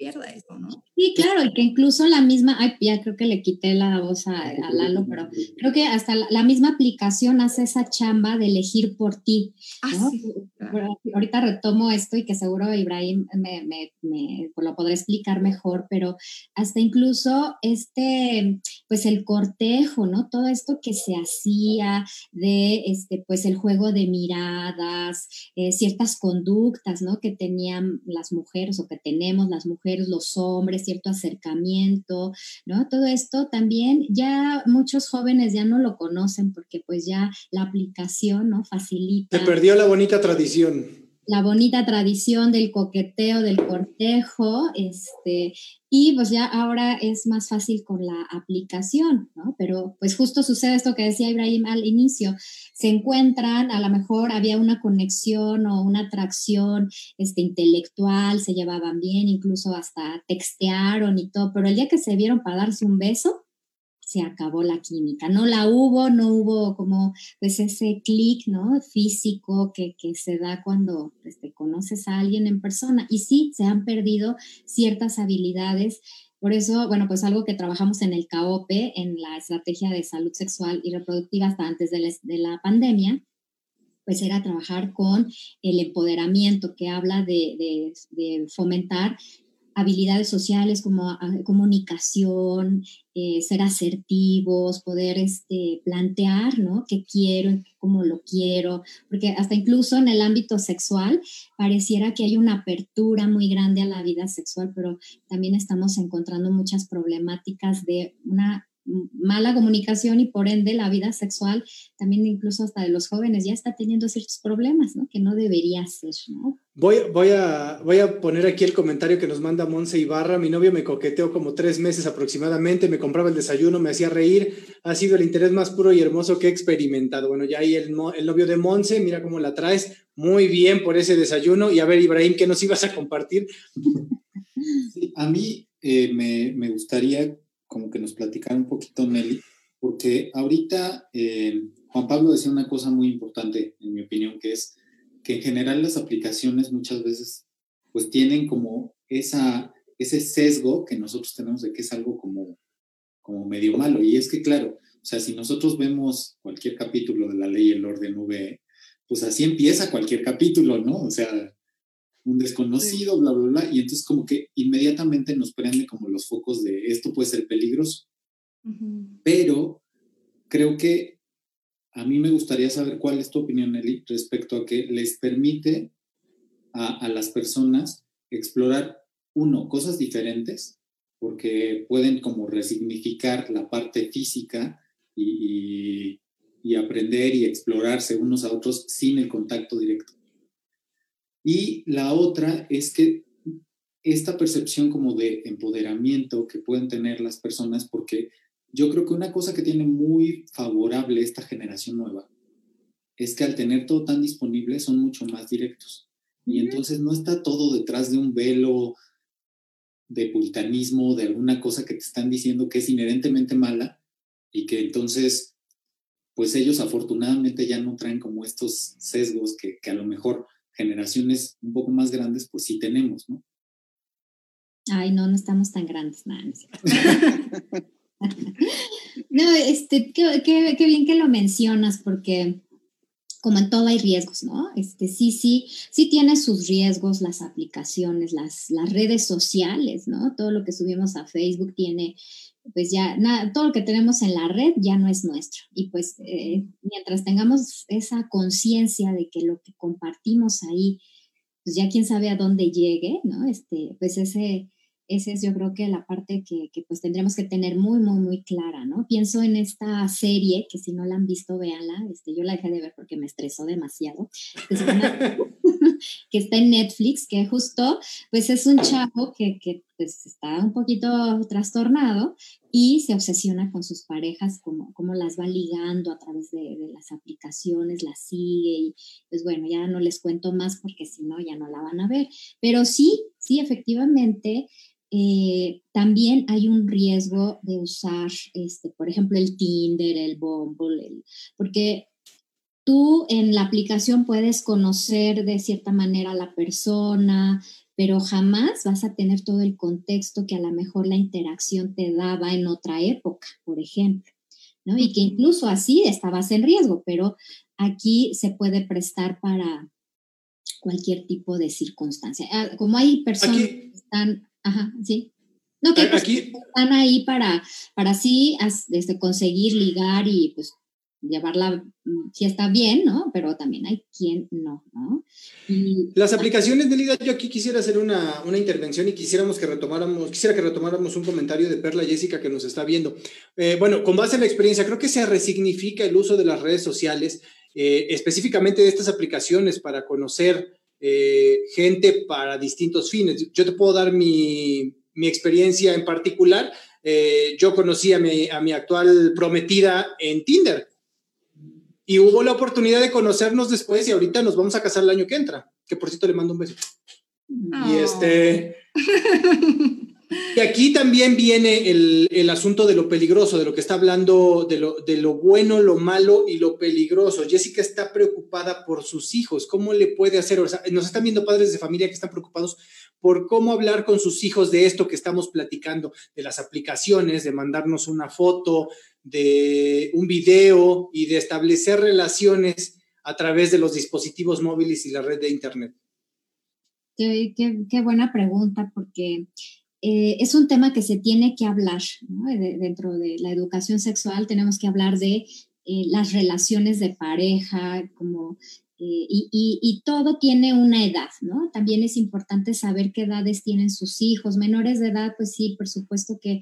Speaker 8: pierda eso, ¿no?
Speaker 9: Sí, claro, y que incluso la misma, ay, ya creo que le quité la voz a, Lalo, pero creo que hasta la, misma aplicación hace esa chamba de elegir por ti. Ah, ahorita retomo esto y que seguro Ibrahim me, me, me, lo podrá explicar mejor, pero hasta incluso este, pues el cortejo, ¿no? Todo esto que se hacía de, este, pues el juego de miradas, eh, ciertas conductas, ¿no? Que tenían las mujeres o que tenemos las mujeres los hombres, cierto acercamiento, ¿no? Todo esto también ya muchos jóvenes ya no lo conocen porque pues ya la aplicación, ¿no? Facilita.
Speaker 5: Se perdió la bonita tradición
Speaker 9: la bonita tradición del coqueteo, del cortejo, este, y pues ya ahora es más fácil con la aplicación, ¿no? Pero pues justo sucede esto que decía Ibrahim al inicio, se encuentran, a lo mejor había una conexión o una atracción este, intelectual, se llevaban bien, incluso hasta textearon y todo, pero el día que se vieron para darse un beso, se acabó la química. No la hubo, no hubo como pues ese clic, ¿no? Físico que, se da cuando pues, te conoces a alguien en persona. Y sí, se han perdido ciertas habilidades. Por eso, bueno, pues algo que trabajamos en el CAOPE, en la estrategia de salud sexual y reproductiva hasta antes de la, de la pandemia, pues era trabajar con el empoderamiento que habla de, de fomentar habilidades sociales como ah, comunicación, eh, ser asertivos, poder este, plantear, ¿no? ¿Qué quiero? ¿Cómo lo quiero? Porque hasta incluso en el ámbito sexual pareciera que hay una apertura muy grande a la vida sexual, pero también estamos encontrando muchas problemáticas de una mala comunicación y por ende la vida sexual también incluso hasta de los jóvenes ya está teniendo ciertos problemas, ¿no? Que no debería ser, ¿no?
Speaker 5: Voy, voy, a, voy a poner aquí el comentario que nos manda Monse Ibarra. Mi novio me coqueteó como tres meses aproximadamente, me compraba el desayuno, me hacía reír. Ha sido el interés más puro y hermoso que he experimentado. Bueno, ya ahí el, el novio de Monse, mira cómo la traes. Muy bien por ese desayuno. Y a ver, Ibrahim, ¿qué nos ibas a compartir? [laughs]
Speaker 6: a mí eh, me, me gustaría como que nos platicara un poquito, Nelly, porque ahorita eh, Juan Pablo decía una cosa muy importante, en mi opinión, que es que en general las aplicaciones muchas veces pues tienen como esa, ese sesgo que nosotros tenemos de que es algo como, como medio malo. Y es que, claro, o sea, si nosotros vemos cualquier capítulo de la ley y el orden V, pues así empieza cualquier capítulo, ¿no? O sea, un desconocido, bla, bla, bla, y entonces como que inmediatamente nos prende como los focos de esto puede ser peligroso. Pero creo que a mí me gustaría saber cuál es tu opinión, Eli, respecto a que les permite a, las personas explorar, uno, cosas diferentes, porque pueden como resignificar la parte física y, y aprender y explorarse unos a otros sin el contacto directo. Y la otra es que esta percepción como de empoderamiento que pueden tener las personas, porque yo creo que una cosa que tiene muy favorable esta generación nueva es que al tener todo tan disponible son mucho más directos. Y entonces no está todo detrás de un velo de puritanismo, de alguna cosa que te están diciendo que es inherentemente mala y que entonces, pues ellos afortunadamente ya no traen como estos sesgos que, que a lo mejor generaciones un poco más grandes, pues sí tenemos, ¿no?
Speaker 9: Ay, no, no estamos tan grandes, nada. [laughs] No, este, qué, qué, qué, bien que lo mencionas, porque como en todo hay riesgos, ¿no? Este, sí, sí, sí tiene sus riesgos las aplicaciones, las, las redes sociales, ¿no? Todo lo que subimos a Facebook tiene pues ya nada, todo lo que tenemos en la red ya no es nuestro. Y pues eh, mientras tengamos esa conciencia de que lo que compartimos ahí, pues ya quién sabe a dónde llegue, ¿no? Este, pues ese, ese es yo creo que la parte que, que, pues tendremos que tener muy, muy, muy clara, ¿no? Pienso en esta serie, que si no la han visto, véanla, este, yo la dejé de ver porque me estresó demasiado, [laughs] [laughs] que está en Netflix, que justo, pues es un chavo que, que pues está un poquito trastornado y se obsesiona con sus parejas, como, las va ligando a través de, de, las aplicaciones, las sigue y pues bueno, ya no les cuento más porque si no ya no la van a ver. Pero sí, sí, efectivamente, eh, también hay un riesgo de usar, este, por ejemplo, el Tinder, el Bumble, el, porque tú en la aplicación puedes conocer de cierta manera a la persona, pero jamás vas a tener todo el contexto que a lo mejor la interacción te daba en otra época, por ejemplo, ¿no? Y que incluso así estabas en riesgo, pero aquí se puede prestar para cualquier tipo de circunstancia. Ah, como hay personas que están Ajá, sí. No, que Aquí, están ahí para, para sí desde conseguir ligar y pues llevarla, mm, si está bien, ¿no? Pero también hay quien no, ¿no?
Speaker 5: Las aplicaciones de liga, yo aquí quisiera hacer una, una, intervención y quisiéramos que retomáramos, quisiera que retomáramos un comentario de Perla Jessica que nos está viendo. Eh, bueno, con base en la experiencia, creo que se resignifica el uso de las redes sociales, eh, específicamente de estas aplicaciones para conocer eh, gente para distintos fines. Yo te puedo dar mi, mi experiencia en particular. Yo conocí a mi, a mi actual prometida en Tinder y hubo la oportunidad de conocernos después y ahorita nos vamos a casar el año que entra, que por cierto le mando un beso. Y este... [laughs] Y aquí también viene el, el, asunto de lo peligroso, de lo que está hablando, de lo, de lo bueno, lo malo y lo peligroso. Jessica está preocupada por sus hijos. ¿Cómo le puede hacer? Nos están viendo padres de familia que están preocupados por cómo hablar con sus hijos de esto que estamos platicando, de las aplicaciones, de mandarnos una foto, de un video y de establecer relaciones a través de los dispositivos móviles y la red de Internet.
Speaker 9: Qué, qué buena pregunta, porque eh, es un tema que se tiene que hablar dentro de la educación sexual. Tenemos que hablar de eh, las relaciones de pareja, como eh, y, y, y, todo tiene una edad, ¿no? También es importante saber qué edades tienen sus hijos. Menores de edad, pues sí, por supuesto que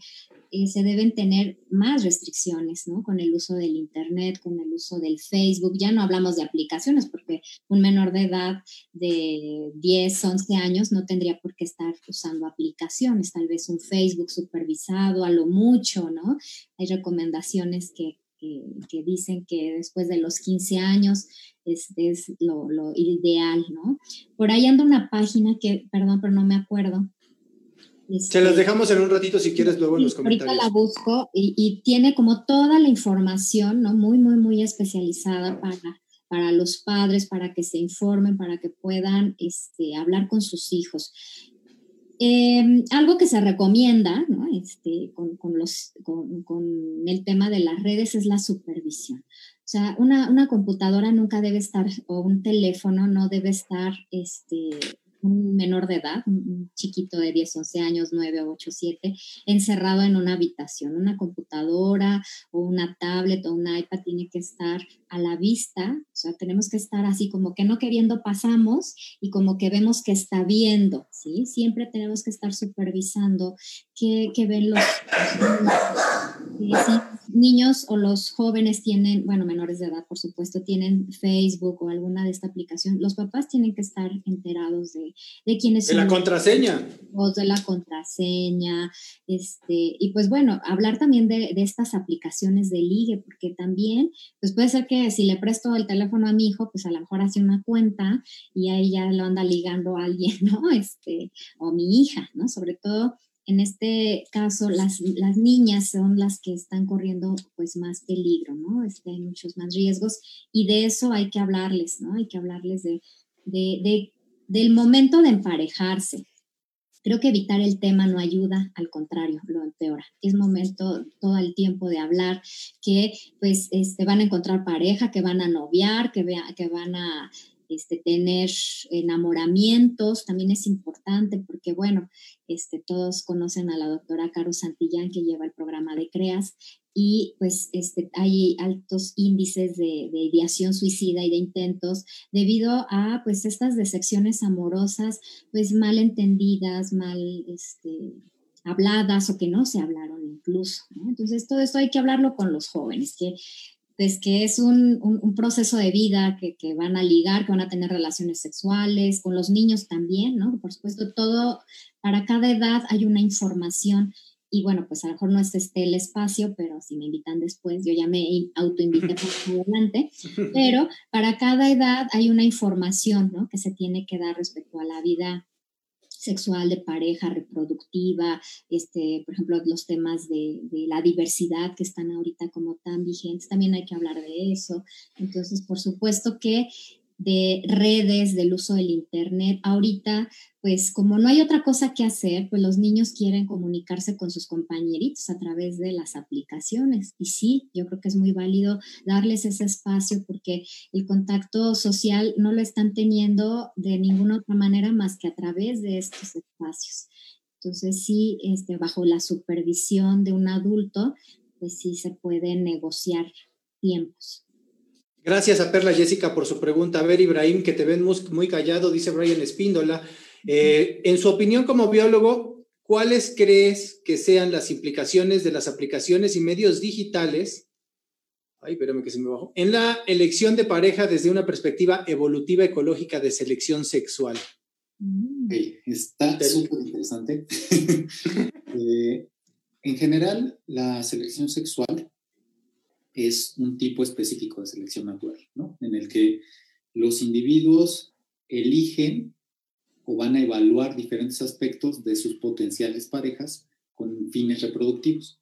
Speaker 9: eh, se deben tener más restricciones, ¿no? Con el uso del Internet, con el uso del Facebook. Ya no hablamos de aplicaciones porque un menor de edad de 10, 11 años no tendría por qué estar usando aplicaciones, tal vez un Facebook supervisado a lo mucho, ¿no? Hay recomendaciones que, que, dicen que después de los 15 años es, es lo, lo, ideal, ¿no? Por ahí anda una página que, perdón, pero no me acuerdo,
Speaker 5: se las este, dejamos en un ratito si quieres luego en los comentarios.
Speaker 9: Ahorita la busco y, tiene como toda la información, ¿no? Muy, muy, muy especializada para, para los padres, para que se informen, para que puedan este, hablar con sus hijos. Em, algo que se recomienda ¿no? este, con, con, los, con, con, el tema de las redes es la supervisión. O sea, una, una computadora nunca debe estar, o un teléfono no debe estar este, un menor de edad, un chiquito de 10, 11 años, 9, 8, 7, encerrado en una habitación. Una computadora o una tablet o un iPad tiene que estar a la vista, o sea, tenemos que estar así como que no queriendo pasamos y como que vemos que está viendo, ¿sí? Siempre tenemos que estar supervisando qué, ven los niños o los jóvenes tienen, bueno, menores de edad, por supuesto, tienen Facebook o alguna de esta aplicación, los papás tienen que estar enterados de, de quiénes
Speaker 5: son. De la contraseña.
Speaker 9: De la contraseña, este, y pues bueno, hablar también de, de estas aplicaciones de ligue, porque también, pues puede ser que si le presto el teléfono a mi hijo, pues a lo mejor hace una cuenta y ahí ya lo anda ligando a alguien, [laughs] ¿no? Este, o mi hija, ¿no? Sobre todo en este caso, las, las niñas son las que están corriendo pues más peligro, ¿no? Este, hay muchos más riesgos y de eso hay que hablarles, ¿no? Hay que hablarles de, de, de del momento de emparejarse, Creo que evitar el tema no ayuda, al contrario, lo empeora. Es momento todo el tiempo de hablar que pues este, van a encontrar pareja, que van a noviar, que, vea, que van a este, tener enamoramientos, también es importante porque, bueno, este, todos conocen a la doctora Caro Santillán que lleva el programa de CREAS y pues este, hay altos índices de, de, ideación suicida y de intentos debido a pues estas decepciones amorosas pues mal entendidas, mal habladas o que no se hablaron incluso. Entonces todo esto hay que hablarlo con los jóvenes, que pues que es un, un, proceso de vida que, que, van a ligar, que van a tener relaciones sexuales, con los niños también, ¿no? Por supuesto, todo, para cada edad hay una información y bueno, pues a lo mejor no es este el espacio, pero si me invitan después, yo ya me autoinvité más [laughs] adelante, pero para cada edad hay una información, ¿no? Que se tiene que dar respecto a la vida sexual, de pareja, reproductiva, este, por ejemplo, los temas de, de, la diversidad que están ahorita como tan vigentes, también hay que hablar de eso. Entonces, por supuesto que de redes, del uso del Internet. Ahorita, pues como no hay otra cosa que hacer, pues los niños quieren comunicarse con sus compañeritos a través de las aplicaciones. Y sí, yo creo que es muy válido darles ese espacio porque el contacto social no lo están teniendo de ninguna otra manera más que a través de estos espacios. Entonces sí, este, bajo la supervisión de un adulto, pues sí se pueden negociar tiempos.
Speaker 5: Gracias a Perla Jessica por su pregunta. A ver, Ibrahim, que te ven muy callado, dice Brian Espíndola. Eh, en su opinión como biólogo, ¿cuáles crees que sean las implicaciones de las aplicaciones y medios digitales? Ay, espérame que se me bajó. En la elección de pareja desde una perspectiva evolutiva ecológica de selección sexual.
Speaker 6: está súper interesante. [laughs] Eh, en general, la selección sexual es un tipo específico de selección natural, ¿no? En el que los individuos eligen o van a evaluar diferentes aspectos de sus potenciales parejas con fines reproductivos.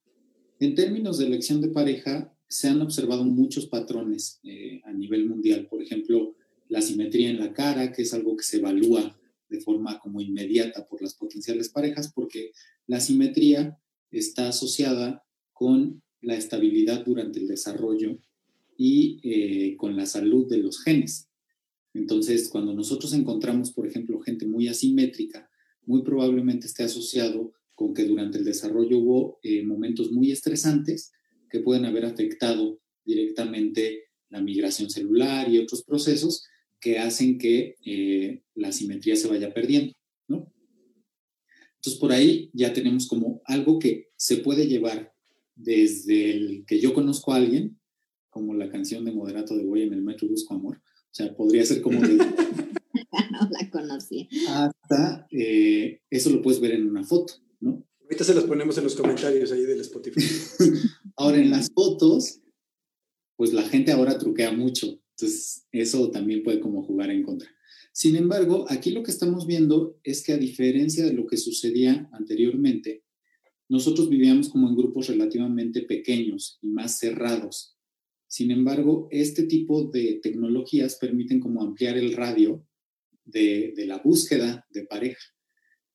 Speaker 6: En términos de elección de pareja, se han observado muchos patrones eh, a nivel mundial. Por ejemplo, la simetría en la cara, que es algo que se evalúa de forma como inmediata por las potenciales parejas, porque la simetría está asociada con la estabilidad durante el desarrollo y eh, con la salud de los genes. Entonces, cuando nosotros encontramos, por ejemplo, gente muy asimétrica, muy probablemente esté asociado con que durante el desarrollo hubo eh, momentos muy estresantes que pueden haber afectado directamente la migración celular y otros procesos que hacen que eh, la simetría se vaya perdiendo, ¿no? Entonces, por ahí ya tenemos como algo que se puede llevar desde el que yo conozco a alguien, como la canción de Moderato de Boy en el metro Busco Amor, o sea, podría ser como de... [laughs]
Speaker 9: no la conocía.
Speaker 6: Hasta eh, eso lo puedes ver en una foto, ¿no?
Speaker 5: Ahorita se las ponemos en los comentarios ahí del Spotify. [laughs]
Speaker 6: ahora, en las fotos, pues la gente ahora truquea mucho, entonces eso también puede como jugar en contra. Sin embargo, aquí lo que estamos viendo es que a diferencia de lo que sucedía anteriormente, nosotros vivíamos como en grupos relativamente pequeños y más cerrados. Sin embargo, este tipo de tecnologías permiten como ampliar el radio de, la búsqueda de pareja.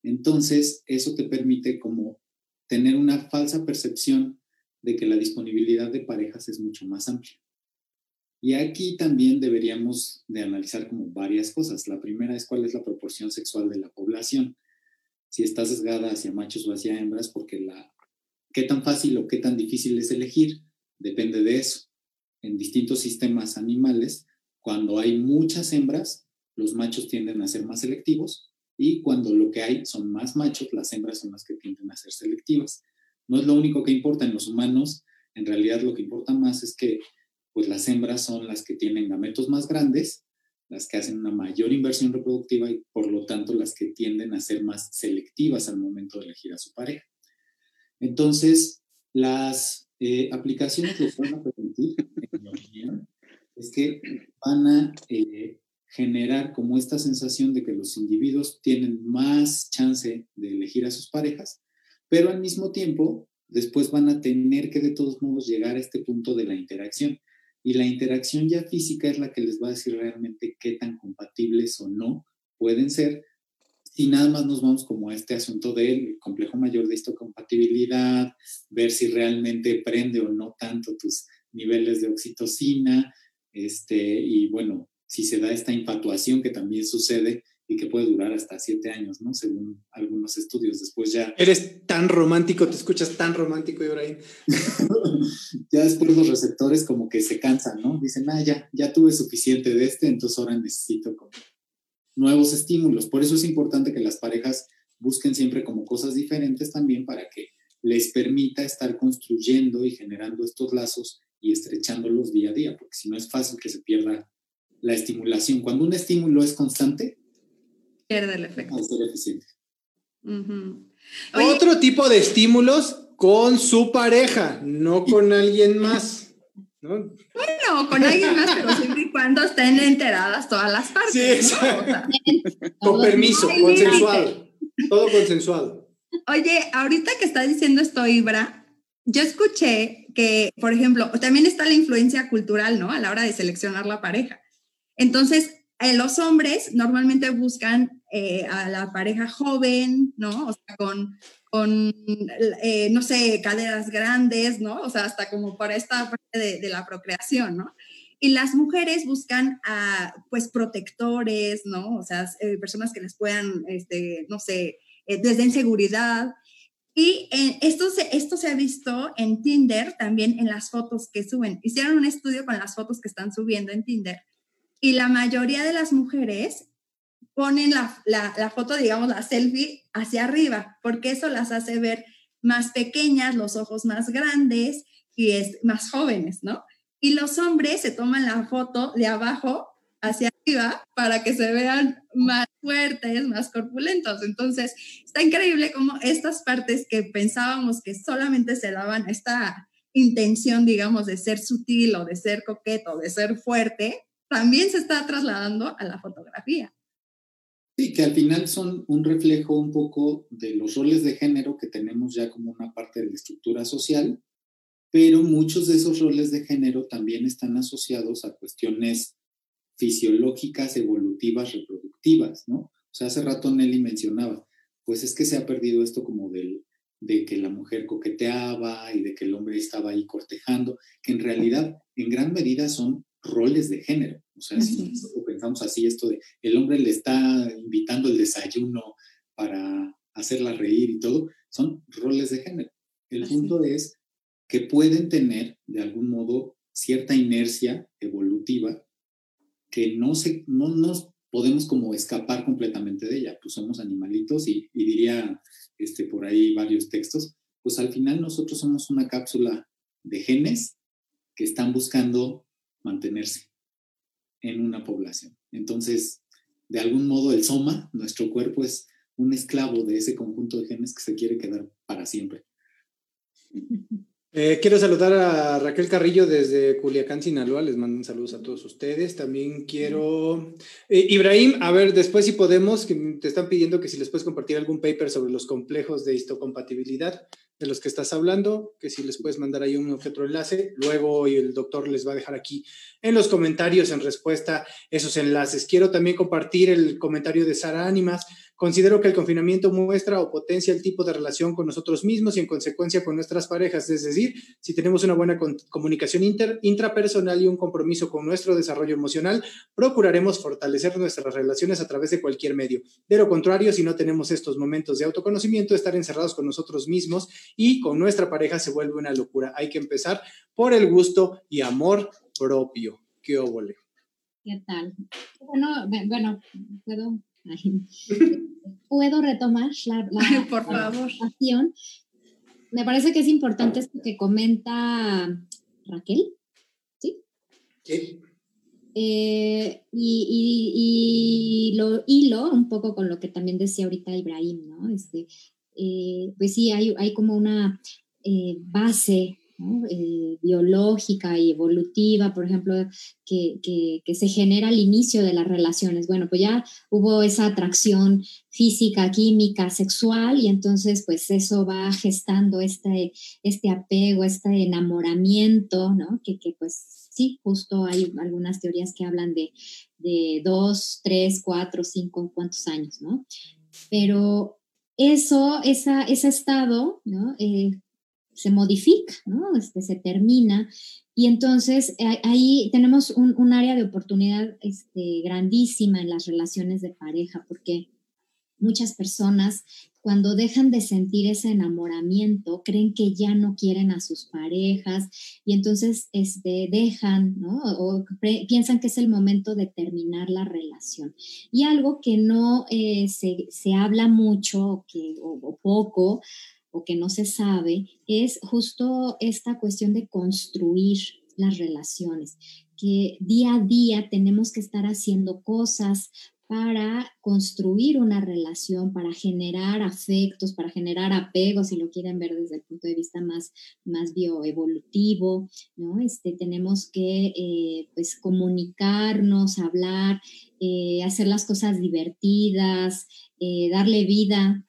Speaker 6: Entonces, eso te permite como tener una falsa percepción de que la disponibilidad de parejas es mucho más amplia. Y aquí también deberíamos de analizar como varias cosas. La primera es cuál es la proporción sexual de la población si está sesgada hacia machos o hacia hembras, porque la, qué tan fácil o qué tan difícil es elegir depende de eso. En distintos sistemas animales, cuando hay muchas hembras, los machos tienden a ser más selectivos y cuando lo que hay son más machos, las hembras son las que tienden a ser selectivas. No es lo único que importa en los humanos, en realidad lo que importa más es que pues las hembras son las que tienen gametos más grandes las que hacen una mayor inversión reproductiva y por lo tanto las que tienden a ser más selectivas al momento de elegir a su pareja. Entonces, las eh, aplicaciones lo que van a permitir, en mi opinión, es que van a eh, generar como esta sensación de que los individuos tienen más chance de elegir a sus parejas, pero al mismo tiempo después van a tener que de todos modos llegar a este punto de la interacción y la interacción ya física es la que les va a decir realmente qué tan compatibles o no pueden ser. Y nada más nos vamos como a este asunto del complejo mayor de histocompatibilidad, ver si realmente prende o no tanto tus niveles de oxitocina, este, y bueno, si se da esta infatuación que también sucede y que puede durar hasta siete años, ¿no? Según algunos estudios. Después ya...
Speaker 5: Eres tan romántico, te escuchas tan romántico, Ibrahim. [laughs]
Speaker 6: ya después los receptores como que se cansan, ¿no? Dicen, ah, ya, ya tuve suficiente de este, entonces ahora necesito como nuevos estímulos. Por eso es importante que las parejas busquen siempre como cosas diferentes también para que les permita estar construyendo y generando estos lazos y estrechándolos día a día, porque si no es fácil que se pierda la estimulación. Cuando un estímulo es constante,
Speaker 8: pierde el efecto.
Speaker 6: A ser eficiente.
Speaker 5: Otro tipo de estímulos con su pareja, no con alguien más. ¿no?
Speaker 8: Bueno, con alguien más, pero siempre y cuando estén enteradas todas las partes.
Speaker 5: Sí, con permiso, consensuado. Todo consensuado.
Speaker 8: Oye, ahorita que está diciendo esto, Ibra, yo escuché que, por ejemplo, también está la influencia cultural, ¿no? A la hora de seleccionar la pareja. Entonces, eh, los hombres normalmente buscan eh, a la pareja joven, ¿no? O sea, con, con eh, no sé, caderas grandes, ¿no? O sea, hasta como para esta parte de, de la procreación, ¿no? Y las mujeres buscan a, pues, protectores, ¿no? O sea, personas que les puedan, este, no sé, les den seguridad. Y esto, se, esto se ha visto en Tinder también en las fotos que suben. Hicieron un estudio con las fotos que están subiendo en Tinder y la mayoría de las mujeres ponen la, la, foto, digamos, la selfie hacia arriba, porque eso las hace ver más pequeñas, los ojos más grandes y es más jóvenes, ¿no? Y los hombres se toman la foto de abajo hacia arriba para que se vean más fuertes, más corpulentos. Entonces, está increíble cómo estas partes que pensábamos que solamente se daban esta intención, digamos, de ser sutil o de ser coqueto, de ser fuerte, también se está trasladando a la fotografía.
Speaker 6: Sí, que al final son un reflejo un poco de los roles de género que tenemos ya como una parte de la estructura social, pero muchos de esos roles de género también están asociados a cuestiones fisiológicas, evolutivas, reproductivas, ¿no? O sea, hace rato Nelly mencionaba, pues es que se ha perdido esto como del, de que la mujer coqueteaba y de que el hombre estaba ahí cortejando, que en realidad en gran medida son roles de género. O sea, si pensamos así, esto de el hombre le está invitando el desayuno para hacerla reír y todo, son roles de género. El punto es. que pueden tener de algún modo cierta inercia evolutiva que no, se, no nos podemos como escapar completamente de ella, pues somos animalitos y, y diría este, por ahí varios textos, pues al final nosotros somos una cápsula de genes que están buscando mantenerse en una población. Entonces, de algún modo, el soma, nuestro cuerpo, es un esclavo de ese conjunto de genes que se quiere quedar para siempre.
Speaker 5: Eh, quiero saludar a Raquel Carrillo desde Culiacán, Sinaloa. Les mando un saludo a todos ustedes. También quiero. Eh, Ibrahim, a ver, después si podemos, te están pidiendo que si les puedes compartir algún paper sobre los complejos de histocompatibilidad de los que estás hablando, que si les puedes mandar ahí un otro enlace. Luego el doctor les va a dejar aquí en los comentarios en respuesta esos enlaces. Quiero también compartir el comentario de Sara Ánimas Considero que el confinamiento muestra o potencia el tipo de relación con nosotros mismos y en consecuencia con nuestras parejas. Es decir, si tenemos una buena comunicación intrapersonal y un compromiso con nuestro desarrollo emocional, procuraremos fortalecer nuestras relaciones a través de cualquier medio. De lo contrario, si no tenemos estos momentos de autoconocimiento, estar encerrados con nosotros mismos y con nuestra pareja se vuelve una locura. Hay que empezar por el gusto y amor propio. ¿Qué óvole?
Speaker 9: ¿Qué tal? Bueno, bueno, puedo [laughs] ¿Puedo retomar la, la,
Speaker 8: Por favor.
Speaker 9: Me parece que es importante esto que comenta Raquel, ¿sí? Eh, y, lo hilo un poco con lo que también decía ahorita Ibrahim, ¿no? Este, eh, pues sí, hay, hay como una eh, base eh, biológica y evolutiva, por ejemplo, que, que, se genera al inicio de las relaciones. Bueno, pues ya hubo esa atracción física, química, sexual, y entonces pues eso va gestando este, este apego, este enamoramiento, ¿no? Que, que pues sí, justo hay algunas teorías que hablan de, de dos, tres, cuatro, cinco, cuántos años, ¿no? Pero eso, esa, ese estado, ¿no? Eh, se modifica, ¿no? Este, se termina. Y entonces eh, ahí tenemos un, área de oportunidad este, grandísima en las relaciones de pareja, porque muchas personas cuando dejan de sentir ese enamoramiento, creen que ya no quieren a sus parejas y entonces este, dejan, ¿no? O piensan que es el momento de terminar la relación. Y algo que no eh, se, se, habla mucho o, que, o poco o que no se sabe es justo esta cuestión de construir, las relaciones, que día a día tenemos que estar haciendo cosas para construir una relación, para generar afectos, para generar apegos, si lo quieren ver desde el punto de vista más, más bioevolutivo, ¿no? Este, tenemos que eh, pues comunicarnos, hablar, eh, hacer las cosas divertidas, eh, darle vida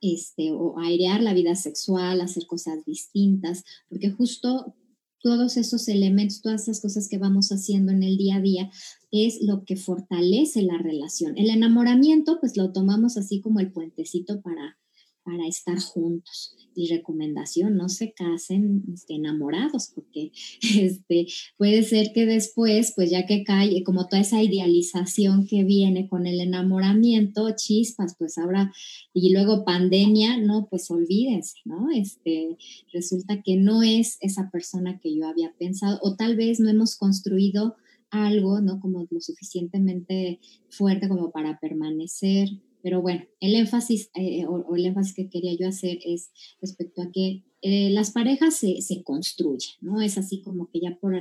Speaker 9: este, o airear la vida sexual, hacer cosas distintas, porque justo todos esos elementos, todas esas cosas que vamos haciendo en el día a día, es lo que fortalece la relación. El enamoramiento, pues lo tomamos así como el puentecito para, para estar juntos. Y recomendación, no se casen este, enamorados, porque [laughs] este, puede ser que después, pues ya que cae, como toda esa idealización que viene con el enamoramiento, chispas, pues ahora, y luego pandemia, no, pues olvídense, ¿no? Este, resulta que no es esa persona que yo había pensado, o tal vez no hemos construido algo, ¿no? Como lo suficientemente fuerte como para permanecer pero bueno, el énfasis eh, o, el énfasis que quería yo hacer es respecto a que eh, las parejas se, se, construyen, ¿no? Es así como que ya por,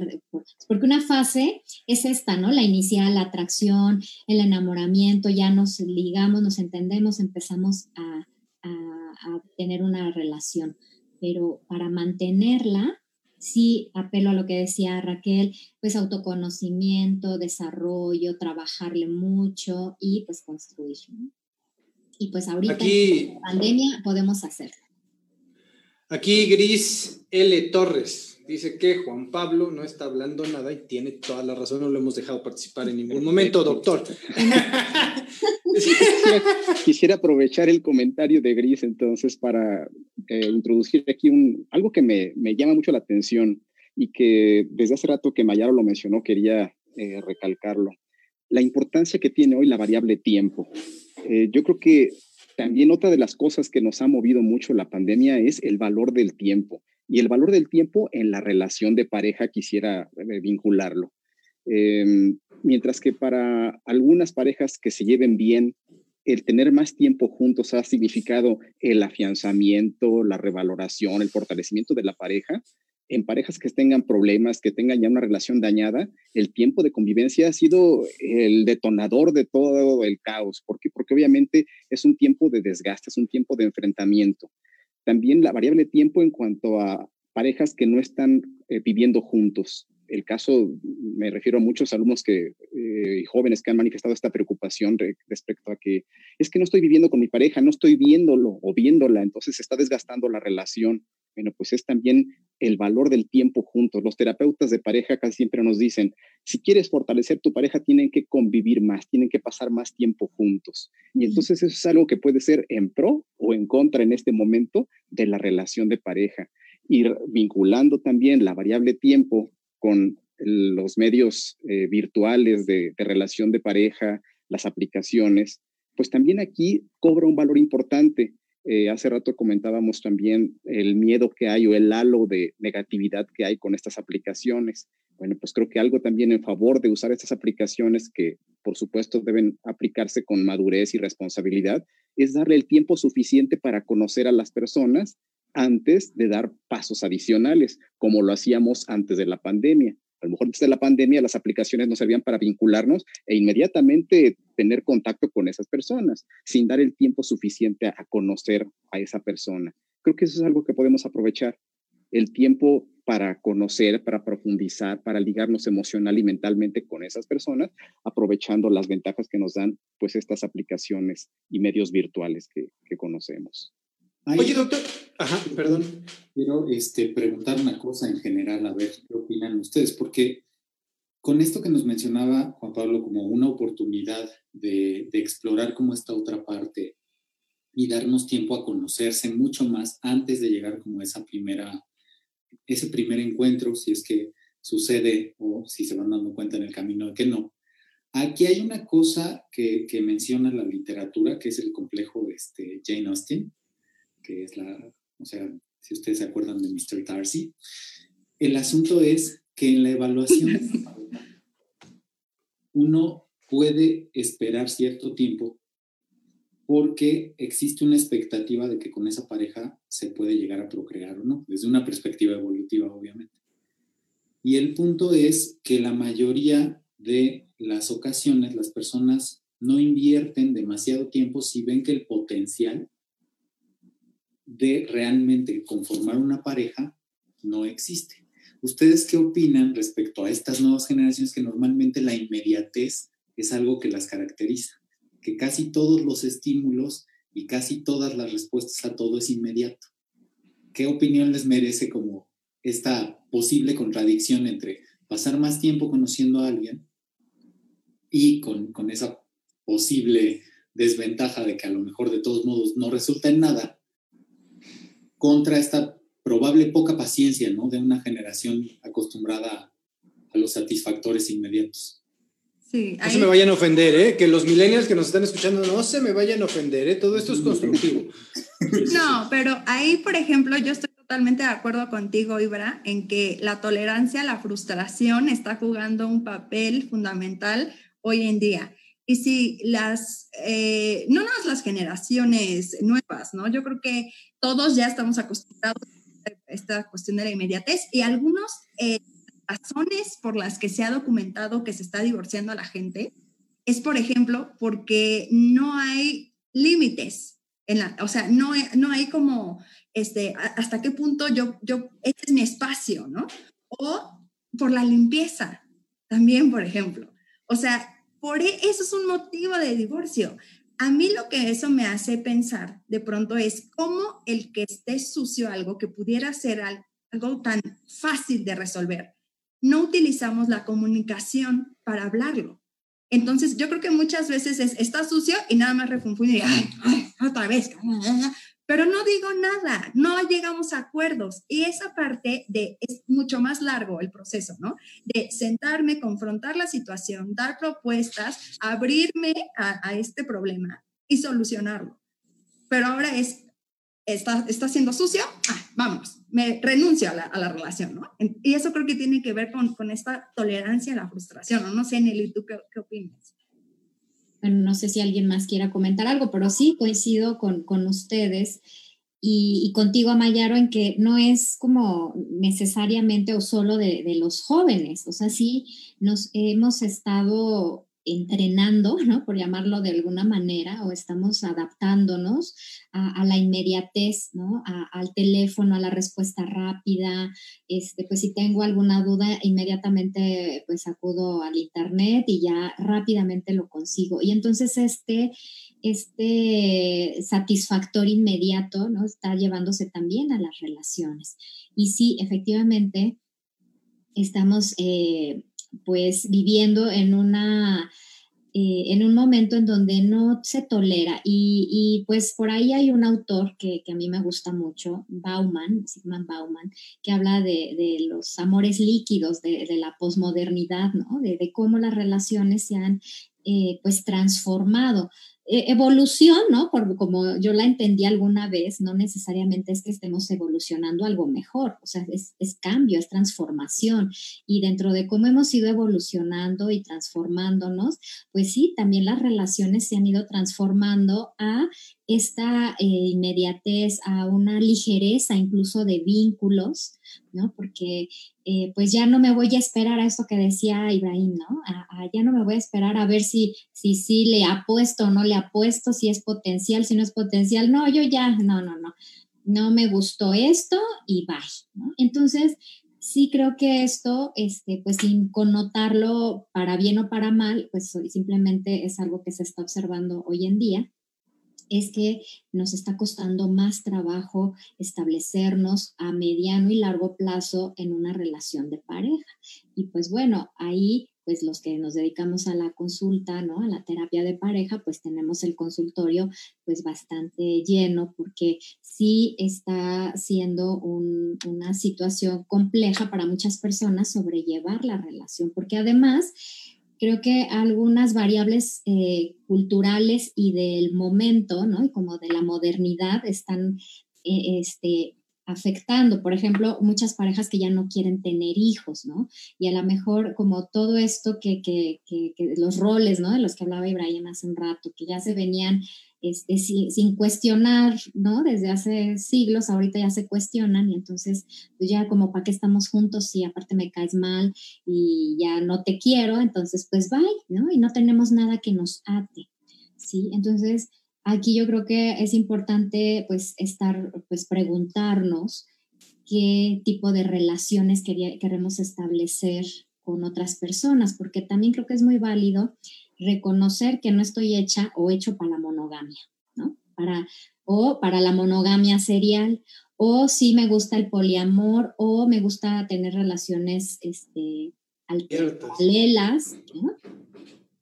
Speaker 9: Porque una fase es esta, ¿no? La inicial, la atracción, el enamoramiento, ya nos ligamos, nos entendemos, empezamos a, a, tener una relación. Pero para mantenerla, sí apelo a lo que decía Raquel, pues autoconocimiento, desarrollo, trabajarle mucho y pues construir. Y pues ahorita aquí, en pandemia podemos hacerlo.
Speaker 5: Aquí Gris L. Torres dice que Juan Pablo no está hablando nada y tiene toda la razón, no lo hemos dejado participar en ningún momento, doctor. [laughs]
Speaker 7: Quisiera, aprovechar el comentario de Gris entonces para eh, introducir aquí un, algo que me, me, llama mucho la atención y que desde hace rato que Mayaro lo mencionó quería eh, recalcarlo. La importancia que tiene hoy la variable tiempo. Eh, yo creo que también otra de las cosas que nos ha movido mucho la pandemia es el valor del tiempo. Y el valor del tiempo en la relación de pareja quisiera eh, vincularlo. Em, mientras que para algunas parejas que se lleven bien, el tener más tiempo juntos ha significado el afianzamiento, la revaloración, el fortalecimiento de la pareja en parejas que tengan problemas, que tengan ya una relación dañada, el tiempo de convivencia ha sido el detonador de todo el caos. ¿Por qué? Porque obviamente es un tiempo de desgaste, es un tiempo de enfrentamiento. También la variable tiempo en cuanto a parejas que no están eh, viviendo juntos. El caso, me refiero a muchos alumnos que, eh, jóvenes que han manifestado esta preocupación respecto a que es que no estoy viviendo con mi pareja, no estoy viéndolo o viéndola, entonces se está desgastando la relación. Bueno, pues es también el valor del tiempo juntos. Los terapeutas de pareja casi siempre nos dicen, si quieres fortalecer tu pareja, tienen que convivir más, tienen que pasar más tiempo juntos. Y entonces eso es algo que puede ser en pro o en contra en este momento de la relación de pareja. Ir vinculando también la variable tiempo con los medios eh, virtuales de relación de pareja, las aplicaciones, pues también aquí cobra un valor importante eh, hace rato comentábamos también el miedo que hay o el halo de negatividad que hay con estas aplicaciones. Bueno, pues creo que algo también en favor de usar estas aplicaciones que por supuesto deben aplicarse con madurez y responsabilidad es darle el tiempo suficiente para conocer a las personas antes de dar pasos adicionales, como lo hacíamos antes de la pandemia. A lo mejor antes de la pandemia las aplicaciones nos servían para vincularnos e inmediatamente tener contacto con esas personas, sin dar el tiempo suficiente a, conocer a esa persona. Creo que eso es algo que podemos aprovechar, el tiempo para conocer, para profundizar, para ligarnos emocional y mentalmente con esas personas, aprovechando las ventajas que nos dan pues estas aplicaciones y medios virtuales que, que conocemos.
Speaker 5: Oye, doctor, ajá, perdón.
Speaker 6: Quiero este, preguntar una cosa en general, a ver qué opinan ustedes, porque con esto que nos mencionaba Juan Pablo como una oportunidad de, de explorar como esta otra parte y darnos tiempo a conocerse mucho más antes de llegar como esa primera, ese primer encuentro, si es que sucede o si se van dando cuenta en el camino de que no. Aquí hay una cosa que, que menciona la literatura, que es el complejo este, Jane Austen, que es la, o sea, si ustedes se acuerdan de Mr. Darcy. El asunto es que en la evaluación [laughs] uno puede esperar cierto tiempo porque existe una expectativa de que con esa pareja se puede llegar a procrear o no, desde una perspectiva evolutiva, obviamente. Y el punto es que la mayoría de las ocasiones las personas no invierten demasiado tiempo si ven que el potencial de realmente conformar una pareja no existe. ¿Ustedes qué opinan respecto a estas nuevas generaciones que normalmente la inmediatez es algo que las caracteriza? Que casi todos los estímulos y casi todas las respuestas a todo es inmediato. ¿Qué opinión les merece como esta posible contradicción entre pasar más tiempo conociendo a alguien y con, con esa posible desventaja de que a lo mejor de todos modos no resulta en nada, contra esta probable poca paciencia ¿no? de una generación acostumbrada a los satisfactores inmediatos.
Speaker 5: Sí, No se me vayan a ofender, ¿eh? Que los millennials que nos están escuchando no se me vayan a ofender, ¿eh? Todo esto es constructivo. [laughs]
Speaker 8: No, pero ahí, por ejemplo, yo estoy totalmente de acuerdo contigo, Ibra, en que la tolerancia a la frustración está jugando un papel fundamental hoy en día. Y si las, eh, no nada las generaciones nuevas, ¿no? Yo creo que todos ya estamos acostumbrados a esta cuestión de la inmediatez y algunos eh, razones por las que se ha documentado que se está divorciando a la gente es, por ejemplo, porque no hay límites. En la, o sea, no, no hay como, este, hasta qué punto yo, yo, este es mi espacio, ¿no? O por la limpieza, también, por ejemplo. O sea, por e, eso es un motivo de divorcio. A mí lo que eso me hace pensar de pronto es cómo el que esté sucio algo que pudiera ser algo tan fácil de resolver, no utilizamos la comunicación para hablarlo. Entonces, yo creo que muchas veces es, está sucio y nada más refunfuño y, ay, ay, otra vez, pero no digo nada, no llegamos a acuerdos. Y esa parte de, es mucho más largo el proceso, ¿no? De sentarme, confrontar la situación, dar propuestas, abrirme a, a este problema y solucionarlo. Pero ahora es, está, está siendo sucio, ah, vamos, me renuncio a la, a la, relación, ¿no? Y eso creo que tiene que ver con, con esta tolerancia a la frustración, ¿no? No sé, Nelly, ¿tú qué, qué opinas?
Speaker 9: Bueno, no sé si alguien más quiera comentar algo, pero sí coincido con, con ustedes y, contigo, Amayaro, en que no es como necesariamente o solo de, de los jóvenes, o sea, sí nos hemos estado entrenando, ¿no? por llamarlo de alguna manera, o estamos adaptándonos a, la inmediatez, ¿no? Al teléfono, a la respuesta rápida. Este, pues si tengo alguna duda, inmediatamente pues acudo al internet y ya rápidamente lo consigo. Y entonces este, este satisfactor inmediato, ¿no? Está llevándose también a las relaciones. Y sí, efectivamente, estamos... Eh, pues viviendo en una eh, en un momento en donde no se tolera. Y, y, pues por ahí hay un autor que, que, a mí me gusta mucho, Bauman, Sigmund Bauman, que habla de, de los amores líquidos, de, de la posmodernidad, ¿no? De, cómo las relaciones se han eh, pues transformado. Eh, evolución, ¿no? Por, como yo la entendí alguna vez, no necesariamente es que estemos evolucionando algo mejor, o sea, es, cambio, es transformación. Y dentro de cómo hemos ido evolucionando y transformándonos, pues sí, también las relaciones se han ido transformando a esta eh, inmediatez, a una ligereza incluso de vínculos, ¿no? Porque eh, pues ya no me voy a esperar a esto que decía Ibrahim, ¿no? Ya no me voy a esperar a ver si, si, si le apuesto o no le apuesto, si es potencial, si no es potencial. No, yo ya, no, no, no. No me gustó esto y bye. Entonces, sí creo que esto, este, pues sin connotarlo para bien o para mal, pues simplemente es algo que se está observando hoy en día es que nos está costando más trabajo establecernos a mediano y largo plazo en una relación de pareja. Y pues bueno, ahí pues los que nos dedicamos a la consulta, ¿no? A la terapia de pareja, pues tenemos el consultorio pues bastante lleno porque sí está siendo un, una situación compleja para muchas personas sobrellevar la relación, porque además creo que algunas variables eh, culturales y del momento, ¿no? Y como de la modernidad están eh, este, afectando, por ejemplo, muchas parejas que ya no quieren tener hijos, ¿no? Y a lo mejor como todo esto que, que, que, que los roles, ¿no? De los que hablaba Ibrahim hace un rato, que ya se venían este, sin, cuestionar, ¿no? Desde hace siglos, ahorita ya se cuestionan y entonces, pues ya como, ¿para qué estamos juntos si aparte me caes mal y ya no te quiero? Entonces, pues bye, ¿no? Y no tenemos nada que nos ate, ¿sí? Entonces, aquí yo creo que es importante, pues, estar, pues, preguntarnos qué tipo de relaciones queremos establecer con otras personas, porque también creo que es muy válido reconocer que no estoy hecha o hecho para la monogamia, ¿no? Para, o para la monogamia serial, o si me gusta el poliamor, o me gusta tener relaciones este, paralelas, ¿no?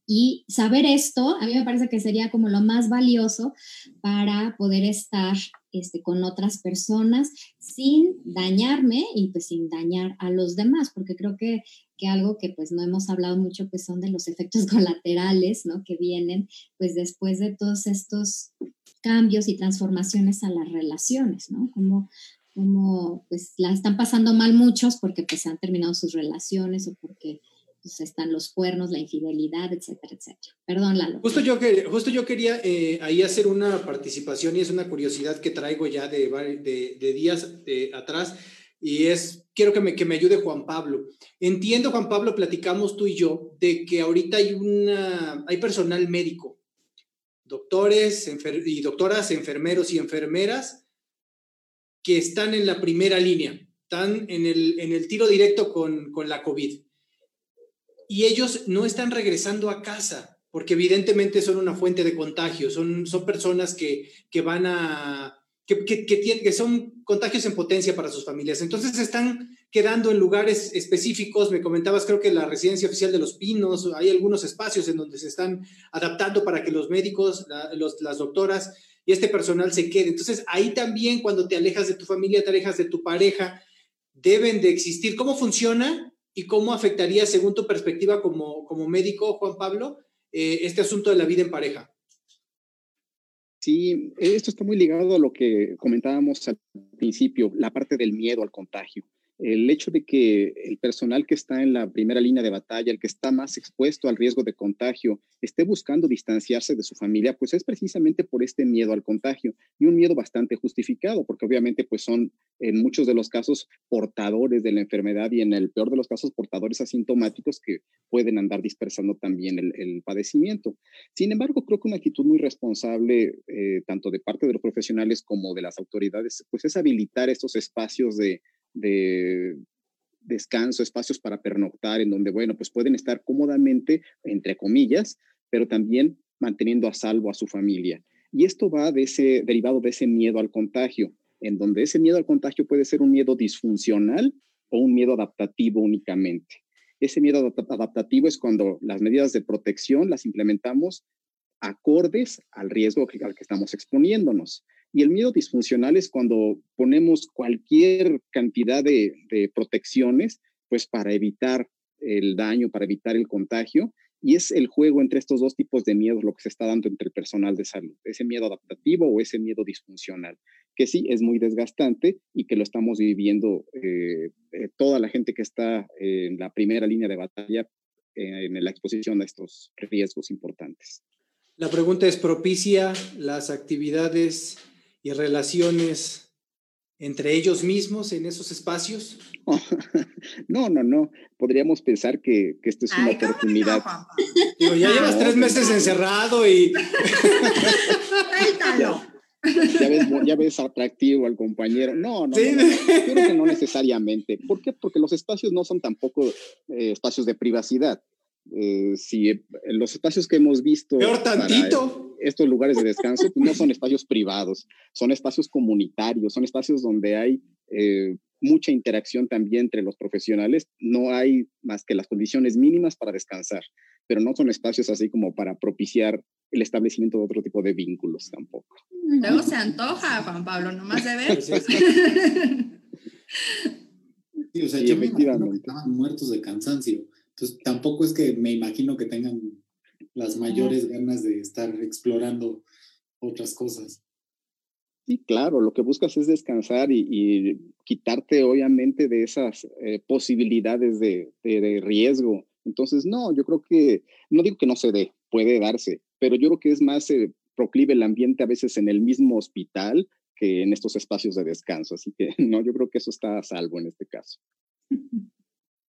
Speaker 9: Y saber esto, a mí me parece que sería como lo más valioso para poder estar este, con otras personas sin dañarme y pues sin dañar a los demás, porque creo que, que algo que pues no hemos hablado mucho pues son de los efectos [laughs] colaterales, ¿no? Que vienen pues después de todos estos cambios y transformaciones a las relaciones, ¿no? Como, como pues la están pasando mal muchos porque pues han terminado sus relaciones o porque pues, están los cuernos, la infidelidad, etcétera, etcétera. Perdón, Lalo.
Speaker 5: Justo yo, justo yo quería eh, ahí hacer una participación y es una curiosidad que traigo ya de, de, días de atrás y es, quiero que me, que me ayude Juan Pablo. Entiendo, Juan Pablo, platicamos tú y yo de que ahorita hay, una, hay personal médico, doctores y doctoras, enfermeros y enfermeras que están en la primera línea, están en el, en el tiro directo con, con la COVID y ellos no están regresando a casa, porque evidentemente son una fuente de contagio, son, son personas que, que van a, que, que, tienen, que son contagios en potencia para sus familias. Entonces están quedando en lugares específicos. Me comentabas, creo que la residencia oficial de Los Pinos, hay algunos espacios en donde se están adaptando para que los médicos, las doctoras y este personal se quede. Entonces ahí también cuando te alejas de tu familia, te alejas de tu pareja, deben de existir. ¿Cómo funciona? Y cómo afectaría, según tu perspectiva como, como médico, Juan Pablo, eh, este asunto de la vida en pareja.
Speaker 7: Sí, esto está muy ligado a lo que comentábamos al principio, la parte del miedo al contagio el hecho de que el personal que está en la primera línea de batalla, el que está más expuesto al riesgo de contagio, esté buscando distanciarse de su familia, pues es precisamente por este miedo al contagio y un miedo bastante justificado, porque obviamente pues son en muchos de los casos portadores de la enfermedad y en el peor de los casos portadores asintomáticos que pueden andar dispersando también el, padecimiento. Sin embargo, creo que una actitud muy responsable, eh, tanto de parte de los profesionales como de las autoridades, pues es habilitar estos espacios de de descanso, espacios para pernoctar, en donde, bueno, pues pueden estar cómodamente, entre comillas, pero también manteniendo a salvo a su familia. Y esto va de ese, derivado de ese miedo al contagio, en donde ese miedo al contagio puede ser un miedo disfuncional o un miedo adaptativo únicamente. Ese miedo adaptativo es cuando las medidas de protección las implementamos acordes al riesgo al que estamos exponiéndonos. Y el miedo disfuncional es cuando ponemos cualquier cantidad de, protecciones, pues para evitar el daño, para evitar el contagio. Y es el juego entre estos dos tipos de miedos lo que se está dando entre el personal de salud, ese miedo adaptativo o ese miedo disfuncional, que sí es muy desgastante y que lo estamos viviendo eh, eh, toda la gente que está en la primera línea de batalla eh, en la exposición a estos riesgos importantes.
Speaker 5: La pregunta es, ¿propicia las actividades y relaciones entre ellos mismos en esos espacios? [laughs]
Speaker 7: No, no, no. Podríamos pensar que, que esto es una oportunidad.
Speaker 5: ya llevas tres meses encerrado y...
Speaker 7: ya, ves, ya ves atractivo al compañero. No, no, creo que no necesariamente. ¿Por qué? Porque los espacios no son tampoco eh, espacios de privacidad. Eh, si en los espacios que hemos visto...
Speaker 5: Peor tantito.
Speaker 7: Estos lugares de descanso pues, no son espacios privados, son espacios comunitarios, son espacios donde hay eh, mucha interacción también entre los profesionales. No hay más que las condiciones mínimas para descansar, pero no son espacios así como para propiciar el establecimiento de otro tipo de vínculos tampoco.
Speaker 8: Luego se antoja, Juan Pablo, nomás de ver.
Speaker 6: Sí, o sea, yo me estaban muertos de cansancio. Entonces, tampoco es que me imagino que tengan las mayores ganas de estar explorando otras cosas.
Speaker 7: Sí, claro, lo que buscas es descansar y, quitarte obviamente de esas eh, posibilidades de, riesgo. Entonces, no, yo creo que, no digo que no se dé, puede darse, pero yo creo que es más eh, proclive el ambiente a veces en el mismo hospital que en estos espacios de descanso. Así que [laughs] no, yo creo que eso está a salvo en este caso. [laughs]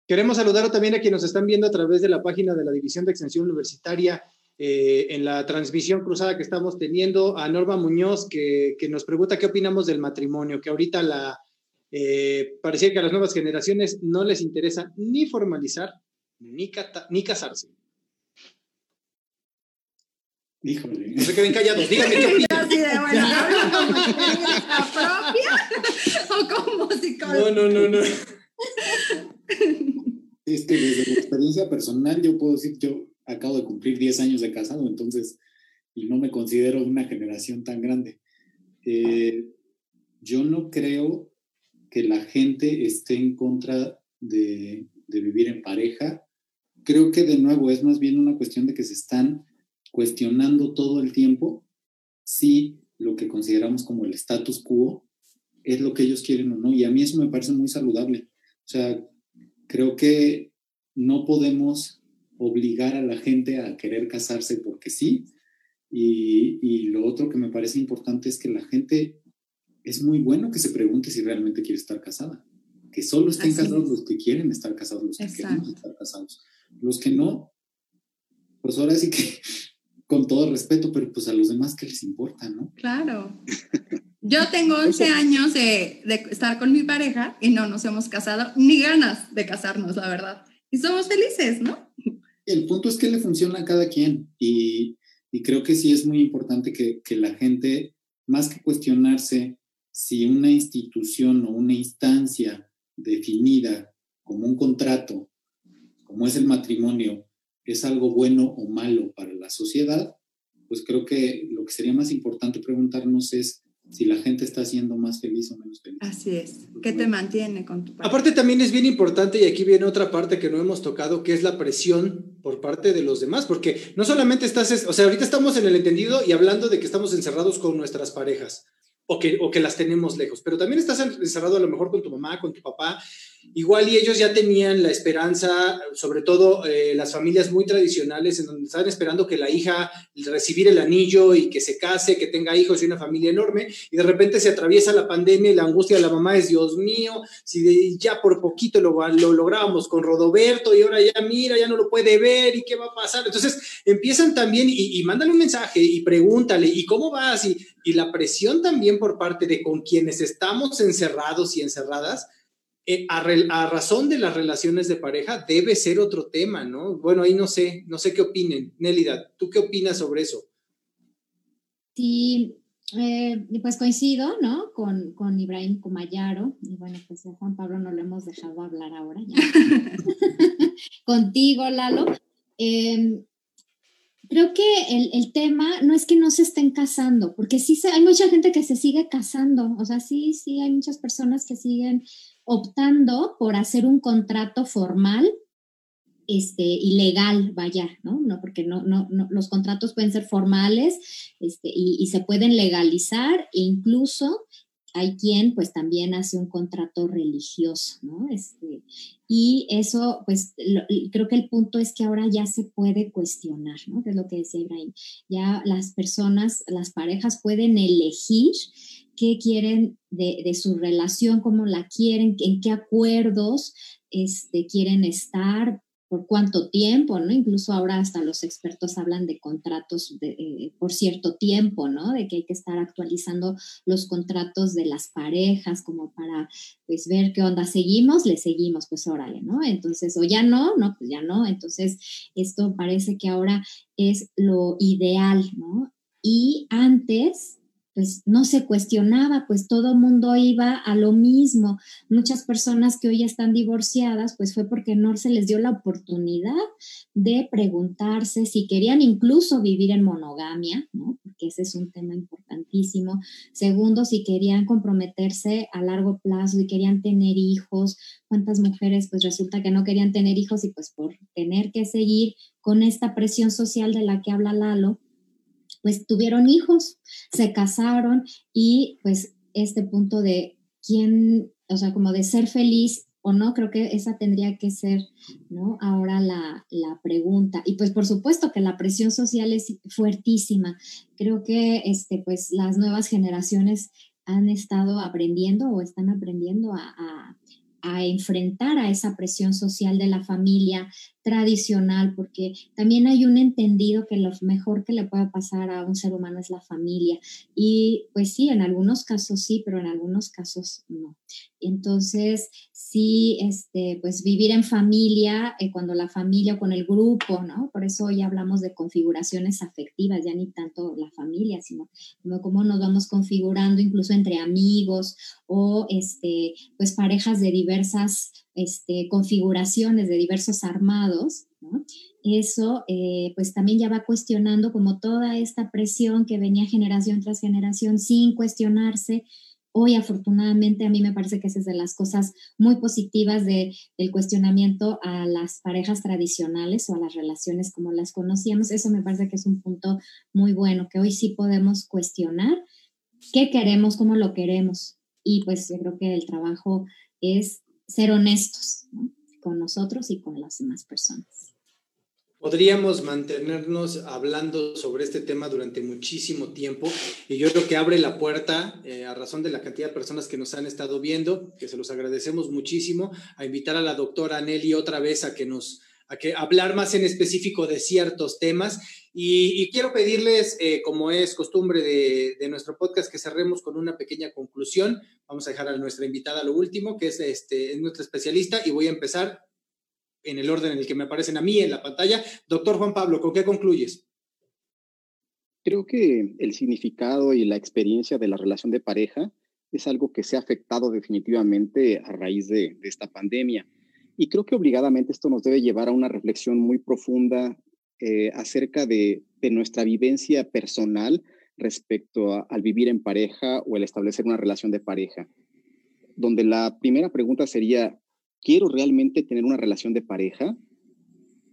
Speaker 5: Queremos saludar también a quienes nos están viendo a través de la página de la División de Extensión Universitaria eh, en la transmisión cruzada que estamos teniendo, a Norma Muñoz, que, que nos pregunta qué opinamos del matrimonio, que ahorita la, eh, parecía que a las nuevas generaciones no les interesa ni formalizar ni, ni casarse.
Speaker 6: Híjole.
Speaker 5: No se queden callados, díganme qué opinan.
Speaker 8: ¿O como
Speaker 5: No, no, no, no.
Speaker 6: Es que desde mi experiencia personal yo puedo decir, yo acabo de cumplir 10 años de casado, entonces, y no me considero una generación tan grande. Eh, yo no creo que la gente esté en contra de, de vivir en pareja. Creo que de nuevo es más bien una cuestión de que se están cuestionando todo el tiempo si lo que consideramos como el status quo es lo que ellos quieren o no. Y a mí eso me parece muy saludable. O sea, creo que no podemos obligar a la gente a querer casarse porque sí. Y, y, lo otro que me parece importante es que la gente, es muy bueno que se pregunte si realmente quiere estar casada. Que solo estén Así casados es. los que quieren estar casados, los que Exacto. queremos estar casados. Los que no, pues ahora sí que [laughs] con todo respeto, pero pues a los demás, ¿qué les importa, no?
Speaker 8: Claro. [laughs] Yo tengo 11 años de, de, estar con mi pareja y no nos hemos casado, ni ganas de casarnos, la verdad. Y somos felices, ¿no?
Speaker 6: El punto es que le funciona a cada quien y, y creo que sí es muy importante que, que, la gente, más que cuestionarse si una institución o una instancia definida como un contrato, como es el matrimonio, es algo bueno o malo para la sociedad, pues creo que lo que sería más importante preguntarnos es si la gente está siendo más feliz o menos feliz.
Speaker 8: Así es. ¿Qué te mantiene con tu
Speaker 5: pareja? Aparte también es bien importante, y aquí viene otra parte que no hemos tocado, que es la presión por parte de los demás, porque no solamente estás, o sea, ahorita estamos en el entendido y hablando de que estamos encerrados con nuestras parejas, o que, o que las tenemos lejos, pero también estás encerrado a lo mejor con tu mamá, con tu papá, igual y ellos ya tenían la esperanza, sobre todo eh, las familias muy tradicionales, en donde estaban esperando que la hija recibir el anillo y que se case, que tenga hijos y una familia enorme, y de repente se atraviesa la pandemia y la angustia de la mamá es, Dios mío, si ya por poquito lo, lo con Rodoberto y ahora ya mira, ya no lo puede ver y qué va a pasar. Entonces empiezan también y, y mándale un mensaje y pregúntale, ¿y cómo vas? Y, y la presión también por parte de con quienes estamos encerrados y encerradas, eh, a, re, a, razón de las relaciones de pareja debe ser otro tema, ¿no? Bueno, ahí no sé, no sé qué opinen. Nélida, ¿tú qué opinas sobre eso?
Speaker 9: Sí, eh, pues coincido, ¿no? Con, con Ibrahim Kumayaro, y bueno, pues a Juan Pablo no lo hemos dejado hablar ahora ya. [laughs] Contigo, Lalo. Eh, creo que el, el, tema no es que no se estén casando, porque sí se, hay mucha gente que se sigue casando, o sea, sí, sí, hay muchas personas que siguen optando por hacer un contrato formal este, ilegal, vaya, ¿no? No, porque no, no, no los contratos pueden ser formales este, y, se pueden legalizar e incluso hay quien pues también hace un contrato religioso, ¿no? Este, y eso, pues creo que el punto es que ahora ya se puede cuestionar, ¿no? Que es lo que decía Ibrahim. Ya las personas, las parejas pueden elegir qué quieren de, de, su relación, cómo la quieren, en qué acuerdos este, quieren estar, por cuánto tiempo, ¿no? Incluso ahora hasta los expertos hablan de contratos de, eh, por cierto tiempo, ¿no? De que hay que estar actualizando los contratos de las parejas como para, pues, ver qué onda, seguimos, le seguimos, pues, órale, ¿no? Entonces, o ya no, no, pues ya no. Entonces, esto parece que ahora es lo ideal, ¿no? Y antes, pues no se cuestionaba, pues todo mundo iba a lo mismo. Muchas personas que hoy están divorciadas, pues fue porque no se les dio la oportunidad de preguntarse si querían incluso vivir en monogamia, ¿no? Porque ese es un tema importantísimo. Segundo, si querían comprometerse a largo plazo y querían tener hijos. ¿Cuántas mujeres pues resulta que no querían tener hijos y pues por tener que seguir con esta presión social de la que habla Lalo, pues tuvieron hijos, se casaron y pues este punto de quién, o sea, como de ser feliz o no, creo que esa tendría que ser, ¿no? Ahora la, la, pregunta. Y pues por supuesto que la presión social es fuertísima. Creo que este, pues, las nuevas generaciones han estado aprendiendo o están aprendiendo a, a enfrentar a esa presión social de la familia tradicional, porque también hay un entendido que lo mejor que le puede pasar a un ser humano es la familia. Y pues sí, en algunos casos sí, pero en algunos casos no. Entonces, sí, este, pues vivir en familia, eh, cuando la familia, con el grupo, ¿no? Por eso hoy hablamos de configuraciones afectivas, ya ni tanto la familia, sino como cómo nos vamos configurando incluso entre amigos o, este, pues parejas de diversas este, configuraciones, de diversos armados, ¿no? Eso, eh, pues también ya va cuestionando como toda esta presión que venía generación tras generación sin cuestionarse Hoy, afortunadamente, a mí me parece que esa es de las cosas muy positivas de, del cuestionamiento a las parejas tradicionales o a las relaciones como las conocíamos. Eso me parece que es un punto muy bueno, que hoy sí podemos cuestionar qué queremos, cómo lo queremos. Y pues yo creo que el trabajo es ser honestos con nosotros y con las demás personas.
Speaker 5: Podríamos mantenernos hablando sobre este tema durante muchísimo tiempo y yo creo que abre la puerta eh, a razón de la cantidad de personas que nos han estado viendo, que se los agradecemos muchísimo, a invitar a la doctora Nelly otra vez a que nos a que hablar más en específico de ciertos temas y, quiero pedirles, eh, como es costumbre de, nuestro podcast, que cerremos con una pequeña conclusión. Vamos a dejar a nuestra invitada lo último, que es, este, es nuestra especialista, y voy a empezar en el orden en el que me aparecen a mí en la pantalla. Doctor Juan Pablo, ¿con qué concluyes?
Speaker 7: Creo que el significado y la experiencia de la relación de pareja es algo que se ha afectado definitivamente a raíz de, esta pandemia. Y creo que obligadamente esto nos debe llevar a una reflexión muy profunda eh, acerca de, nuestra vivencia personal respecto al vivir en pareja o el establecer una relación de pareja. Donde la primera pregunta sería, ¿quiero realmente tener una relación de pareja?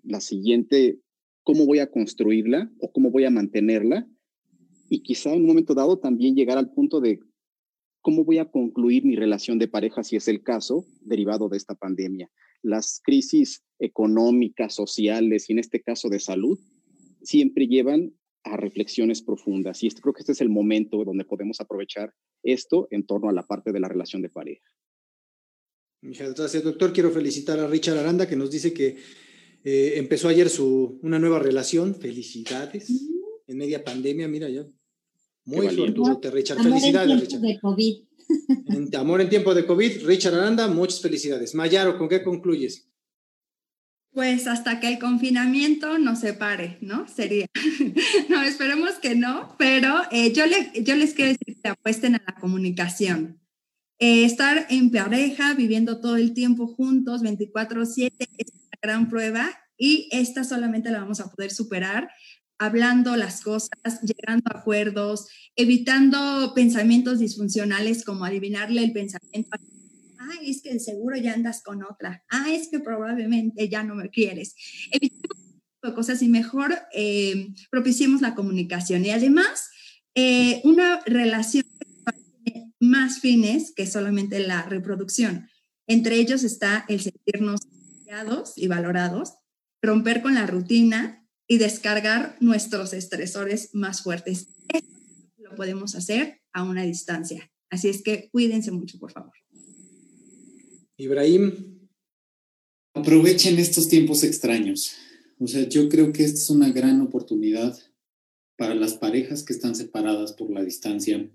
Speaker 7: La siguiente, ¿cómo voy a construirla o cómo voy a mantenerla? Y quizá en un momento dado también llegar al punto de cómo voy a concluir mi relación de pareja si es el caso, derivado de esta pandemia. Las crisis económicas, sociales y en este caso de salud, siempre llevan a reflexiones profundas. Y creo que este es el momento donde podemos aprovechar esto en torno a la parte de la relación de pareja.
Speaker 5: Muchas gracias, doctor. Quiero felicitar a Richard Aranda, que nos dice que eh, empezó ayer su, una nueva relación. Felicidades. En media pandemia, mira ya. Muy suerte, Richard.
Speaker 9: Amor
Speaker 5: felicidades,
Speaker 9: en
Speaker 5: Richard.
Speaker 9: De COVID.
Speaker 5: amor en tiempo de COVID. Richard Aranda, muchas felicidades. Mayaro, ¿con qué concluyes?
Speaker 8: Pues hasta que el confinamiento nos separe, ¿no? Sería. [laughs] no, esperemos que no, pero eh, yo, le, yo les quiero decir que apuesten a la comunicación. Eh, estar en pareja, viviendo todo el tiempo juntos, 24/7, es una gran prueba y esta solamente la vamos a poder superar hablando las cosas, llegando a acuerdos, evitando pensamientos disfuncionales como adivinarle el pensamiento. Ah, es que seguro ya andas con otra. Ah, es que probablemente ya no me quieres. Evitemos cosas y mejor eh, propiciemos la comunicación. Y además, eh, una relación más fines que solamente la reproducción. Entre ellos está el sentirnos y valorados, romper con la rutina y descargar nuestros estresores más fuertes. Esto lo podemos hacer a una distancia. Así es que cuídense mucho, por favor.
Speaker 5: Ibrahim.
Speaker 6: Aprovechen estos tiempos extraños. O sea, yo creo que esta es una gran oportunidad para las parejas que están separadas por la distancia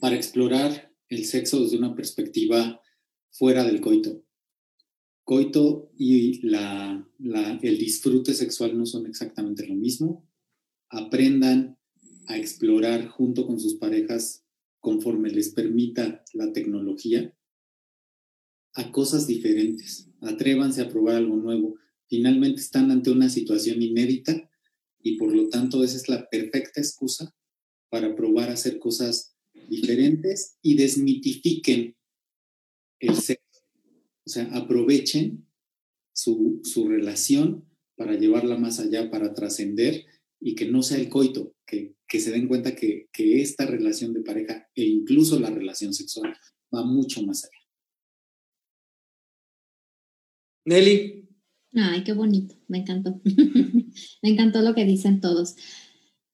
Speaker 6: para explorar el sexo desde una perspectiva fuera del coito. Coito y el disfrute sexual no son exactamente lo mismo. Aprendan a explorar junto con sus parejas conforme les permita la tecnología a cosas diferentes. Atrévanse a probar algo nuevo. Finalmente están ante una situación inédita y por lo tanto esa es la perfecta excusa para probar a hacer cosas diferentes y desmitifiquen el sexo. O sea, aprovechen su, relación para llevarla más allá, para trascender y que no sea el coito, que, se den cuenta que, que esta relación de pareja e incluso la relación sexual va mucho más allá.
Speaker 5: Nelly.
Speaker 9: Ay, qué bonito, me encantó. [laughs] me encantó lo que dicen todos.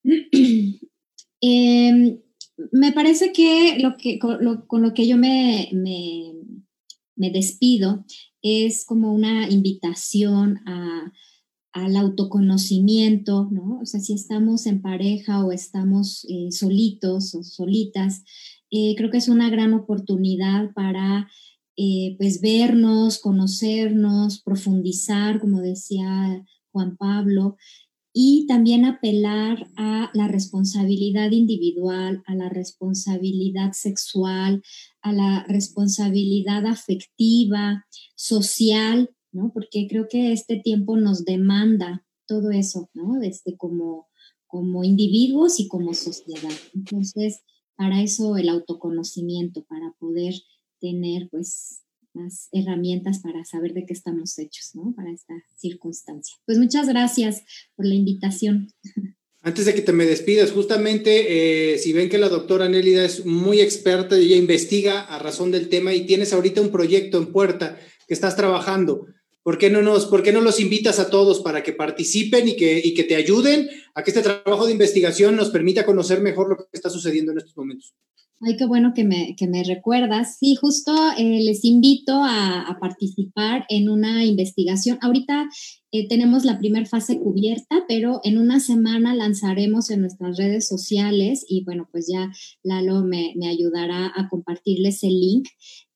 Speaker 9: [clears throat] Em, me parece que, lo que con, lo, que yo me, me, me, despido es como una invitación a, al autoconocimiento, ¿no? O sea, si estamos en pareja o estamos eh, solitos o solitas, eh, creo que es una gran oportunidad para eh, pues vernos, conocernos, profundizar, como decía Juan Pablo, y también apelar a la responsabilidad individual, a la responsabilidad sexual, a la responsabilidad afectiva, social, ¿no? Porque creo que este tiempo nos demanda todo eso, ¿no? Este, como, como individuos y como sociedad. Entonces, para eso el autoconocimiento, para poder tener pues más herramientas para saber de qué estamos hechos, ¿no? Para esta circunstancia. Pues muchas gracias por la invitación.
Speaker 5: Antes de que te me despidas, justamente, eh, si ven que la doctora Nélida es muy experta, ella investiga a razón del tema y tienes ahorita un proyecto en puerta que estás trabajando. ¿Por qué no, nos, por qué no los invitas a todos para que participen y que, y que te ayuden a que este trabajo de investigación nos permita conocer mejor lo que está sucediendo en estos momentos?
Speaker 9: Ay, qué bueno que me, que me recuerdas. Sí, justo eh, les invito a, participar en una investigación. Ahorita eh, tenemos la primera fase cubierta, pero en una semana lanzaremos en nuestras redes sociales y bueno, pues ya Lalo me, me ayudará a compartirles el link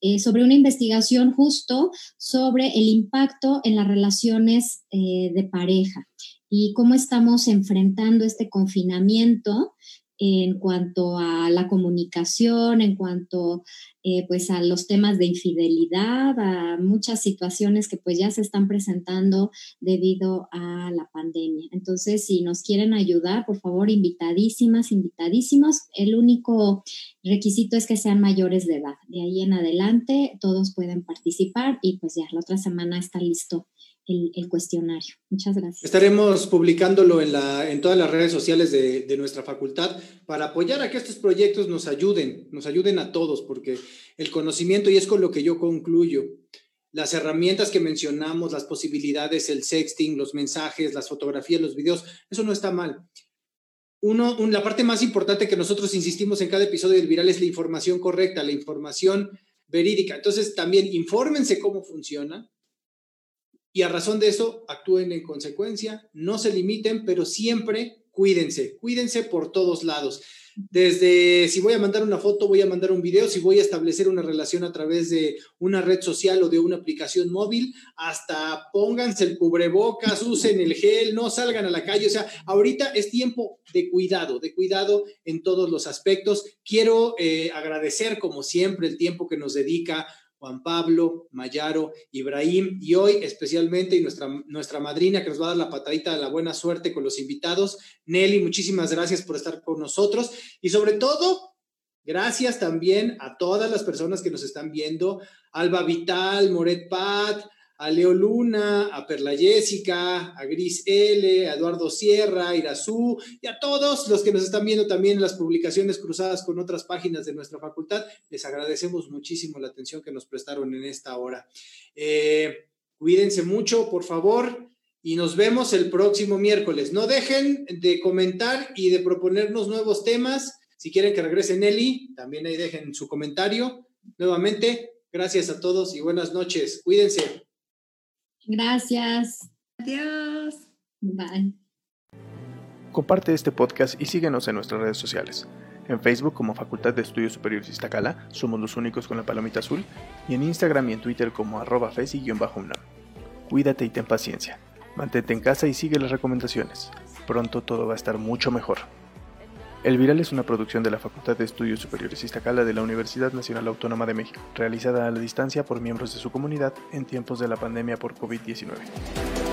Speaker 9: eh, sobre una investigación justo sobre el impacto en las relaciones de pareja y cómo estamos enfrentando este confinamiento en cuanto a la comunicación, en cuanto eh, pues a los temas de infidelidad, a muchas situaciones que pues ya se están presentando debido a la pandemia. Entonces, si nos quieren ayudar, por favor, invitadísimas, invitadísimos. El único requisito es que sean mayores de edad. De ahí en adelante, todos pueden participar y pues ya la otra semana está listo el, cuestionario. Muchas gracias.
Speaker 5: Estaremos publicándolo en, todas las redes sociales de, de, nuestra facultad para apoyar a que estos proyectos nos ayuden, nos ayuden a todos, porque el conocimiento, y es con lo que yo concluyo, las herramientas que mencionamos, las posibilidades, el sexting, los mensajes, las fotografías, los videos, eso no está mal. Uno, la parte más importante que nosotros insistimos en cada episodio del viral es la información correcta, la información verídica. Entonces, también infórmense cómo funciona, y a razón de eso actúen en consecuencia, no se limiten, pero siempre cuídense, cuídense por todos lados. Desde si voy a mandar una foto, voy a mandar un video, si voy a establecer una relación a través de una red social o de una aplicación móvil, hasta pónganse el cubrebocas, usen el gel, no salgan a la calle. O sea, ahorita es tiempo de cuidado, de cuidado en todos los aspectos. Quiero eh, agradecer, como siempre, el tiempo que nos dedica Juan Pablo, Mayaro, Ibrahim y hoy especialmente y nuestra, nuestra madrina que nos va a dar la patadita de la buena suerte con los invitados. Nelly, muchísimas gracias por estar con nosotros y sobre todo, gracias también a todas las personas que nos están viendo, Alba Vital, Moret Pat, a Leo Luna, a Perla Jessica, a Gris L, a Eduardo Sierra, a Irazú y a todos los que nos están viendo también en las publicaciones cruzadas con otras páginas de nuestra facultad. Les agradecemos muchísimo la atención que nos prestaron en esta hora. Eh, cuídense mucho, por favor, y nos vemos el próximo miércoles. No dejen de comentar y de proponernos nuevos temas. Si quieren que regrese Nelly, también ahí dejen su comentario. Nuevamente, gracias a todos y buenas noches. Cuídense.
Speaker 9: Gracias.
Speaker 8: Adiós.
Speaker 9: Bye.
Speaker 1: Comparte este podcast y síguenos en nuestras redes sociales. En Facebook como Facultad de Estudios Superiores Iztacala, somos los únicos con la palomita azul, y en Instagram y en Twitter como arroba fesi-unam. Cuídate y ten paciencia. Mantente en casa y sigue las recomendaciones. Pronto todo va a estar mucho mejor. El Viral es una producción de la Facultad de Estudios Superiores Iztacala de la Universidad Nacional Autónoma de México, realizada a la distancia por miembros de su comunidad en tiempos de la pandemia por COVID-19.